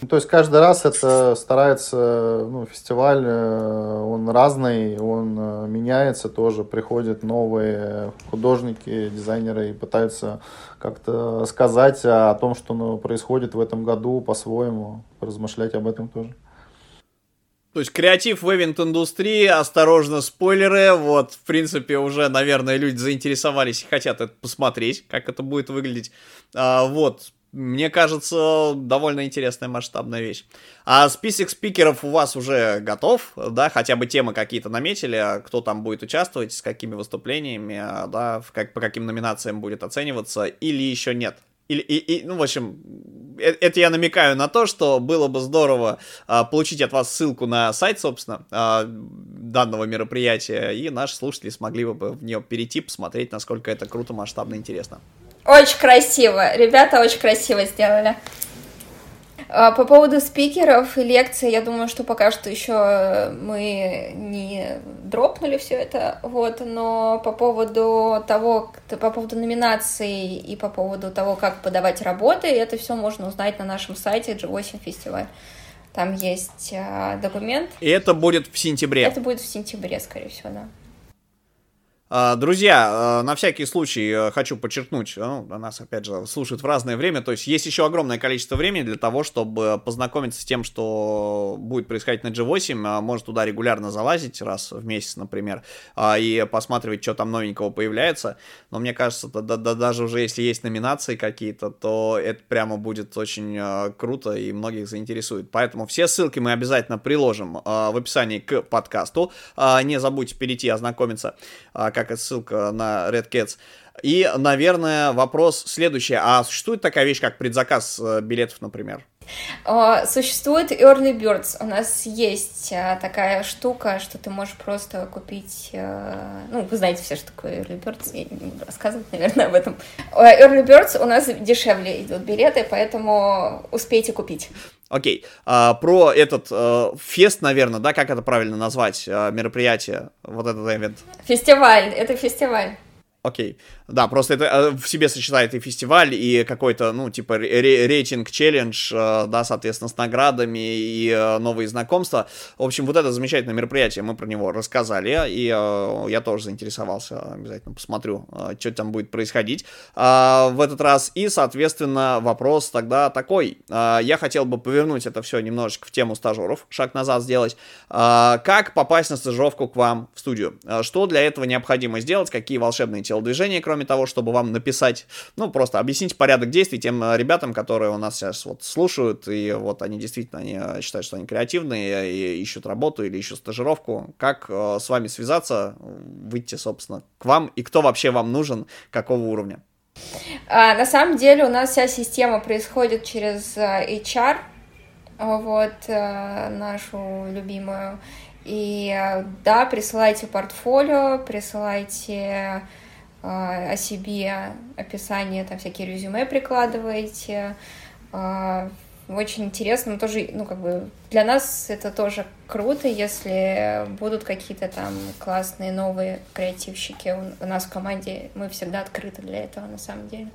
S3: Ну, то есть каждый раз это старается, ну, фестиваль, э, он разный, он э, меняется тоже, приходят новые художники, дизайнеры и пытаются как-то сказать о том, что ну, происходит в этом году по-своему, размышлять об этом тоже.
S1: То есть креатив в эвент-индустрии, осторожно, спойлеры, вот, в принципе, уже, наверное, люди заинтересовались и хотят это посмотреть, как это будет выглядеть. А, вот, мне кажется, довольно интересная масштабная вещь. А список спикеров у вас уже готов, да, хотя бы темы какие-то наметили, кто там будет участвовать, с какими выступлениями, да, в как, по каким номинациям будет оцениваться, или еще нет? Или, и, и, ну, в общем, это, это я намекаю на то, что было бы здорово а, получить от вас ссылку на сайт, собственно, а, данного мероприятия, и наши слушатели смогли бы в нее перейти, посмотреть, насколько это круто, масштабно, интересно.
S2: Очень красиво. Ребята очень красиво сделали. А, по поводу спикеров и лекций, я думаю, что пока что еще мы не дропнули все это, вот, но по поводу того, по поводу номинаций и по поводу того, как подавать работы, это все можно узнать на нашем сайте G8 фестиваль. Там есть а, документ.
S1: И это будет в сентябре.
S2: Это будет в сентябре, скорее всего, да.
S1: А, друзья, а, на всякий случай э, хочу подчеркнуть, ну, нас, опять же, слушают в разное время, то есть есть еще огромное количество времени для того, чтобы познакомиться с тем, что будет происходить на G8, а, может туда регулярно залазить, раз в месяц, например, и посматривать, что там новенького появляется, но мне кажется, да, да, даже уже если есть номинации какие-то, то это прямо будет очень круто и многих заинтересует, поэтому все ссылки мы обязательно приложим в описании к подкасту, не забудьте перейти ознакомиться как ссылка на Red Cats. И, наверное, вопрос следующий. А существует такая вещь, как предзаказ э, билетов, например?
S2: Существует Early Birds. У нас есть э, такая штука, что ты можешь просто купить... Э, ну, вы знаете все, что такое Early Birds. Я не буду рассказывать, наверное, об этом. Early Birds у нас дешевле идут билеты, поэтому успейте купить.
S1: Окей, а, про этот а, фест, наверное, да, как это правильно назвать, а, мероприятие, вот этот event?
S2: Фестиваль, это фестиваль.
S1: Окей. Да, просто это э, в себе сочетает и фестиваль, и какой-то, ну, типа рейтинг, челлендж, э, да, соответственно, с наградами и э, новые знакомства. В общем, вот это замечательное мероприятие, мы про него рассказали, и я тоже заинтересовался, обязательно посмотрю, что там будет происходить в этот раз. И, соответственно, вопрос тогда такой. Я хотел бы повернуть это все немножечко в тему стажеров, шаг назад сделать. Как попасть на стажировку к вам в студию? Что для этого необходимо сделать? Какие волшебные телодвижения, кроме кроме того, чтобы вам написать, ну, просто объяснить порядок действий тем э, ребятам, которые у нас сейчас вот слушают, и вот они действительно они э, считают, что они креативные, и ищут работу или ищут стажировку. Как э, с вами связаться, выйти, собственно, к вам, и кто вообще вам нужен, какого уровня?
S2: А, на самом деле у нас вся система происходит через HR, вот, нашу любимую и да, присылайте портфолио, присылайте э, о себе описание, там всякие резюме прикладывайте. Э, очень интересно, но тоже, ну, как бы, для нас это тоже круто, если будут какие-то там классные новые креативщики у нас в команде. Мы всегда открыты для этого, на самом деле.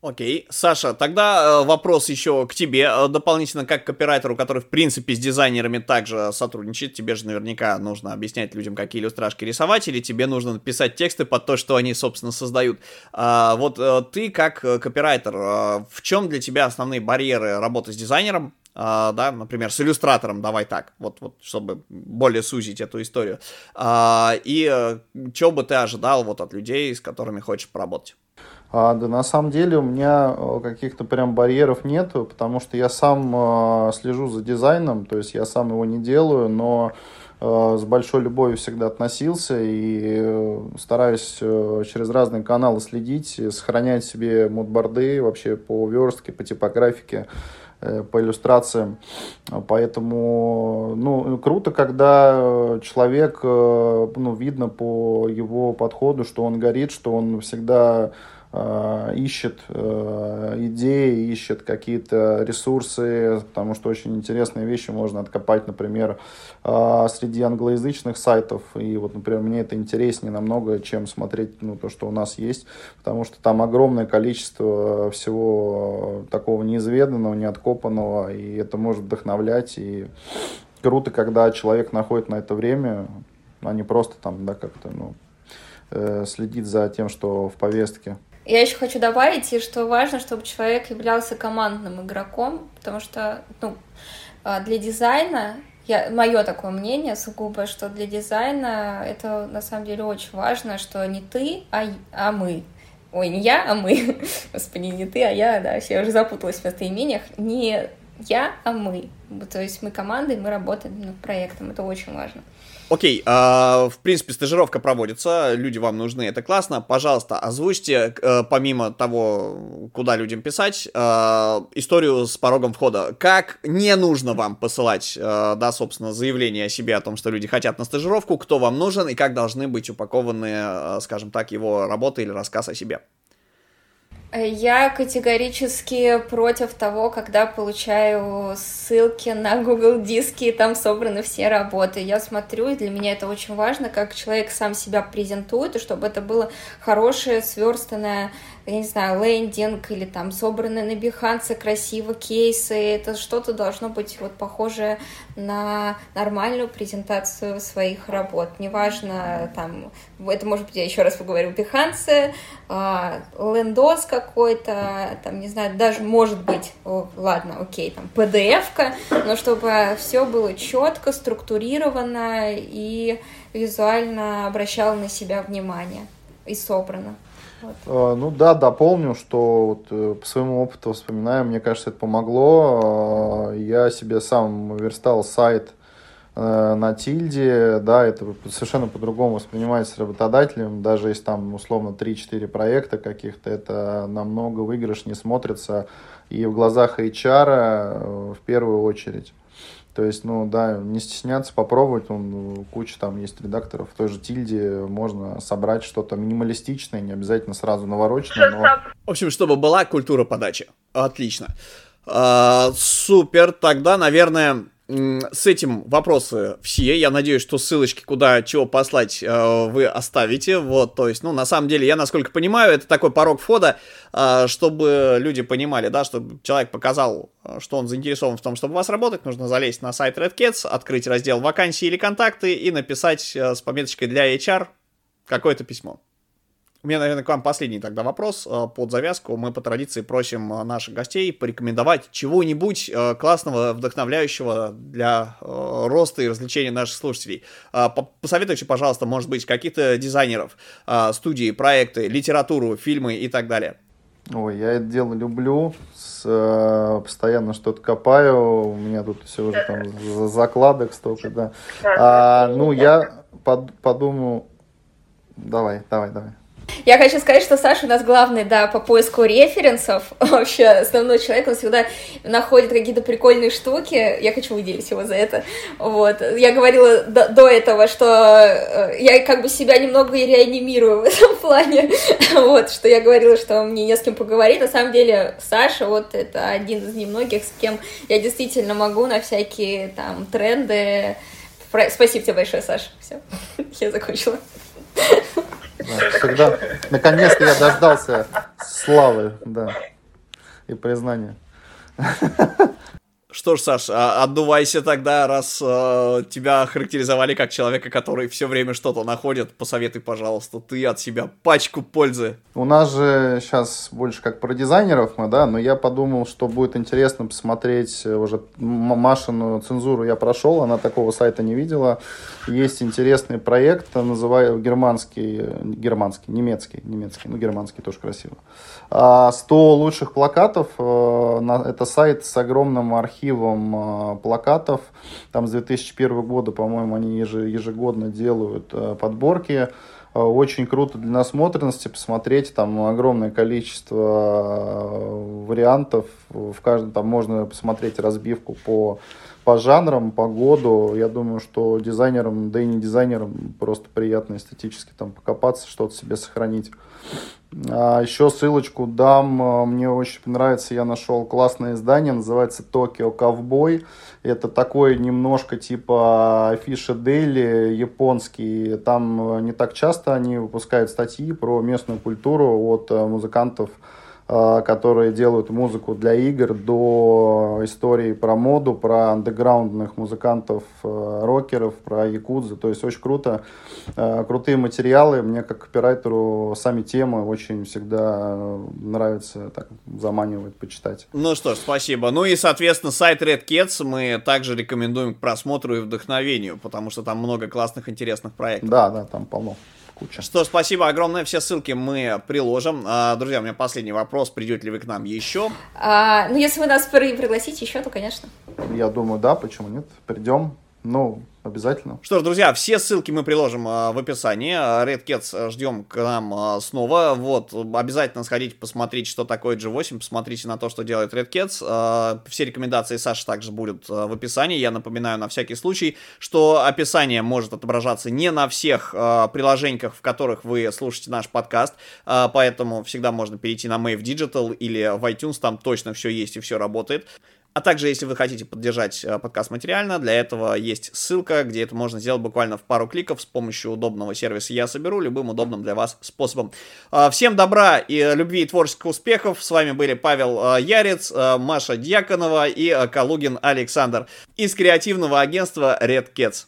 S1: Окей, Саша, тогда э, вопрос еще к тебе, э, дополнительно как копирайтеру, который, в принципе, с дизайнерами также сотрудничает, тебе же наверняка нужно объяснять людям, какие иллюстрашки рисовать, или тебе нужно писать тексты под то, что они, собственно, создают. А, вот э, ты, как копирайтер, в чем для тебя основные барьеры работы с дизайнером, Uh, да, например, с иллюстратором, давай так, вот, вот, чтобы более сузить эту историю. Uh, и что бы ты ожидал вот от людей, с которыми хочешь поработать?
S3: А, да на самом деле у меня э, каких-то прям барьеров нету, потому что я сам э, слежу за дизайном, то есть я сам его не делаю, но э, с большой любовью всегда относился и э, стараюсь через разные каналы следить, сохранять себе модборды вообще по верстке, по типографике по иллюстрациям. Поэтому, ну, круто, когда человек, ну, видно по его подходу, что он горит, что он всегда ищет э, идеи, ищет какие-то ресурсы, потому что очень интересные вещи можно откопать, например, э, среди англоязычных сайтов. И вот, например, мне это интереснее намного, чем смотреть ну, то, что у нас есть, потому что там огромное количество всего такого неизведанного, неоткопанного, и это может вдохновлять. И круто, когда человек находит на это время, а не просто там, да, как-то, ну, следит за тем, что в повестке.
S2: Я еще хочу добавить, что важно, чтобы человек являлся командным игроком, потому что ну, а, для дизайна, я, мое такое мнение сугубо, что для дизайна это на самом деле очень важно, что не ты, а, а мы. Ой, не я, а мы. Господи, не ты, а я, да, я уже запуталась в местоимениях. Не я, а мы. То есть мы командой, мы работаем над проектом, это очень важно.
S1: Окей, э, в принципе, стажировка проводится, люди вам нужны, это классно. Пожалуйста, озвучьте, э, помимо того, куда людям писать, э, историю с порогом входа. Как не нужно вам посылать, э, да, собственно, заявление о себе, о том, что люди хотят на стажировку, кто вам нужен и как должны быть упакованы, э, скажем так, его работа или рассказ о себе.
S2: Я категорически против того, когда получаю ссылки на Google диски, и там собраны все работы. Я смотрю, и для меня это очень важно, как человек сам себя презентует, и чтобы это было хорошее, сверстанное я не знаю, лендинг или там собранные на Behance красиво кейсы, это что-то должно быть вот похоже на нормальную презентацию своих работ. Неважно, там, это может быть, я еще раз поговорю, Behance, лендос какой-то, там, не знаю, даже может быть, о, ладно, окей, там, PDF-ка, но чтобы все было четко, структурировано и визуально обращало на себя внимание и собрано.
S3: А, ну да, дополню, что вот э, по своему опыту вспоминаю, мне кажется, это помогло. А, я себе сам верстал сайт э, на тильде, да, это совершенно по-другому воспринимается работодателем, даже если там условно 3-4 проекта каких-то, это намного выигрышнее смотрится и в глазах HR э, в первую очередь. То есть, ну да, не стесняться, попробовать. Он, куча там есть редакторов. В той же Тильде можно собрать что-то минималистичное, не обязательно сразу навороченное. Но...
S1: В общем, чтобы была культура подачи. Отлично. А, супер. Тогда, наверное, с этим вопросы все. Я надеюсь, что ссылочки, куда чего послать, э, вы оставите. Вот, то есть, ну, на самом деле, я, насколько понимаю, это такой порог входа, э, чтобы люди понимали, да, чтобы человек показал, э, что он заинтересован в том, чтобы у вас работать, нужно залезть на сайт Red Cats, открыть раздел вакансии или контакты и написать с пометочкой для HR какое-то письмо. У меня, наверное, к вам последний тогда вопрос под завязку. Мы по традиции просим наших гостей порекомендовать чего-нибудь классного, вдохновляющего для роста и развлечения наших слушателей. Посоветуйте, пожалуйста, может быть, каких-то дизайнеров, студии, проекты, литературу, фильмы и так далее.
S3: Ой, я это дело люблю, с, э, постоянно что-то копаю, у меня тут все уже там закладок столько, да. А, ну, я под, подумаю, давай, давай, давай.
S2: Я хочу сказать, что Саша у нас главный, да, по поиску референсов, вообще основной человек, он всегда находит какие-то прикольные штуки, я хочу выделить его за это, вот, я говорила до, до этого, что э, я как бы себя немного реанимирую в этом плане, вот, что я говорила, что мне не с кем поговорить, на самом деле Саша, вот, это один из немногих, с кем я действительно могу на всякие там тренды, Спасибо тебе большое, Саша. Все, я закончила.
S3: Когда наконец-то я дождался славы, да, и признания.
S1: Что ж, Саш, а, отдувайся тогда, раз э, тебя характеризовали как человека, который все время что-то находит. Посоветуй, пожалуйста, ты от себя пачку пользы.
S3: У нас же сейчас больше как про дизайнеров мы, да, но я подумал, что будет интересно посмотреть уже Машину цензуру я прошел, она такого сайта не видела. Есть интересный проект, называю германский, германский, немецкий, немецкий, ну германский тоже красиво. 100 а, лучших плакатов, э, это сайт с огромным архивом а, плакатов. Там с 2001 года, по-моему, они ежегодно делают э, подборки. Э, очень круто для насмотренности посмотреть, там огромное количество вариантов, в каждом там можно посмотреть разбивку по, по жанрам, по году. Я думаю, что дизайнерам, да и не дизайнерам, просто приятно эстетически там покопаться, что-то себе сохранить. А еще ссылочку дам, мне очень нравится, я нашел классное издание, называется Токио Ковбой. Это такой немножко типа афиша Дели японский. Там не так часто они выпускают статьи про местную культуру от музыкантов Э, которые делают музыку для игр, до истории про моду, про андеграундных музыкантов, э, рокеров, про якудзы. То есть очень круто, э, крутые материалы. Мне как копирайтеру сами темы очень всегда нравится, так заманивает почитать.
S1: Ну что ж, спасибо. Ну и, соответственно, сайт Red Cats мы также рекомендуем к просмотру и вдохновению, потому что там много классных, интересных проектов.
S3: Да, да, там полно
S1: куча. Что, спасибо огромное. Все ссылки мы приложим. А, друзья, у меня последний вопрос. Придете ли вы к нам еще?
S2: А, ну, если вы нас пригласите еще, то, конечно.
S3: Я думаю, да, почему нет. Придем. Ну, Обязательно.
S1: Что ж, друзья, все ссылки мы приложим а, в описании. Red Cats э, ждем к нам а, снова. Вот, обязательно сходите посмотреть, что такое G8, посмотрите на то, что делает Red Cats. А, все рекомендации Саши также будут в описании. Я напоминаю на всякий случай, что описание может отображаться не на всех приложениях, в которых вы слушаете наш подкаст, поэтому всегда можно перейти на Mave Digital или в iTunes, там точно все есть и все работает. А также, если вы хотите поддержать э, подкаст материально, для этого есть ссылка, где это можно сделать буквально в пару кликов с помощью удобного сервиса «Я соберу» любым удобным для вас способом. А, всем добра и любви и творческих успехов. С вами были Павел э, Ярец, э, Маша Дьяконова и Калугин Александр из креативного агентства Red Cats.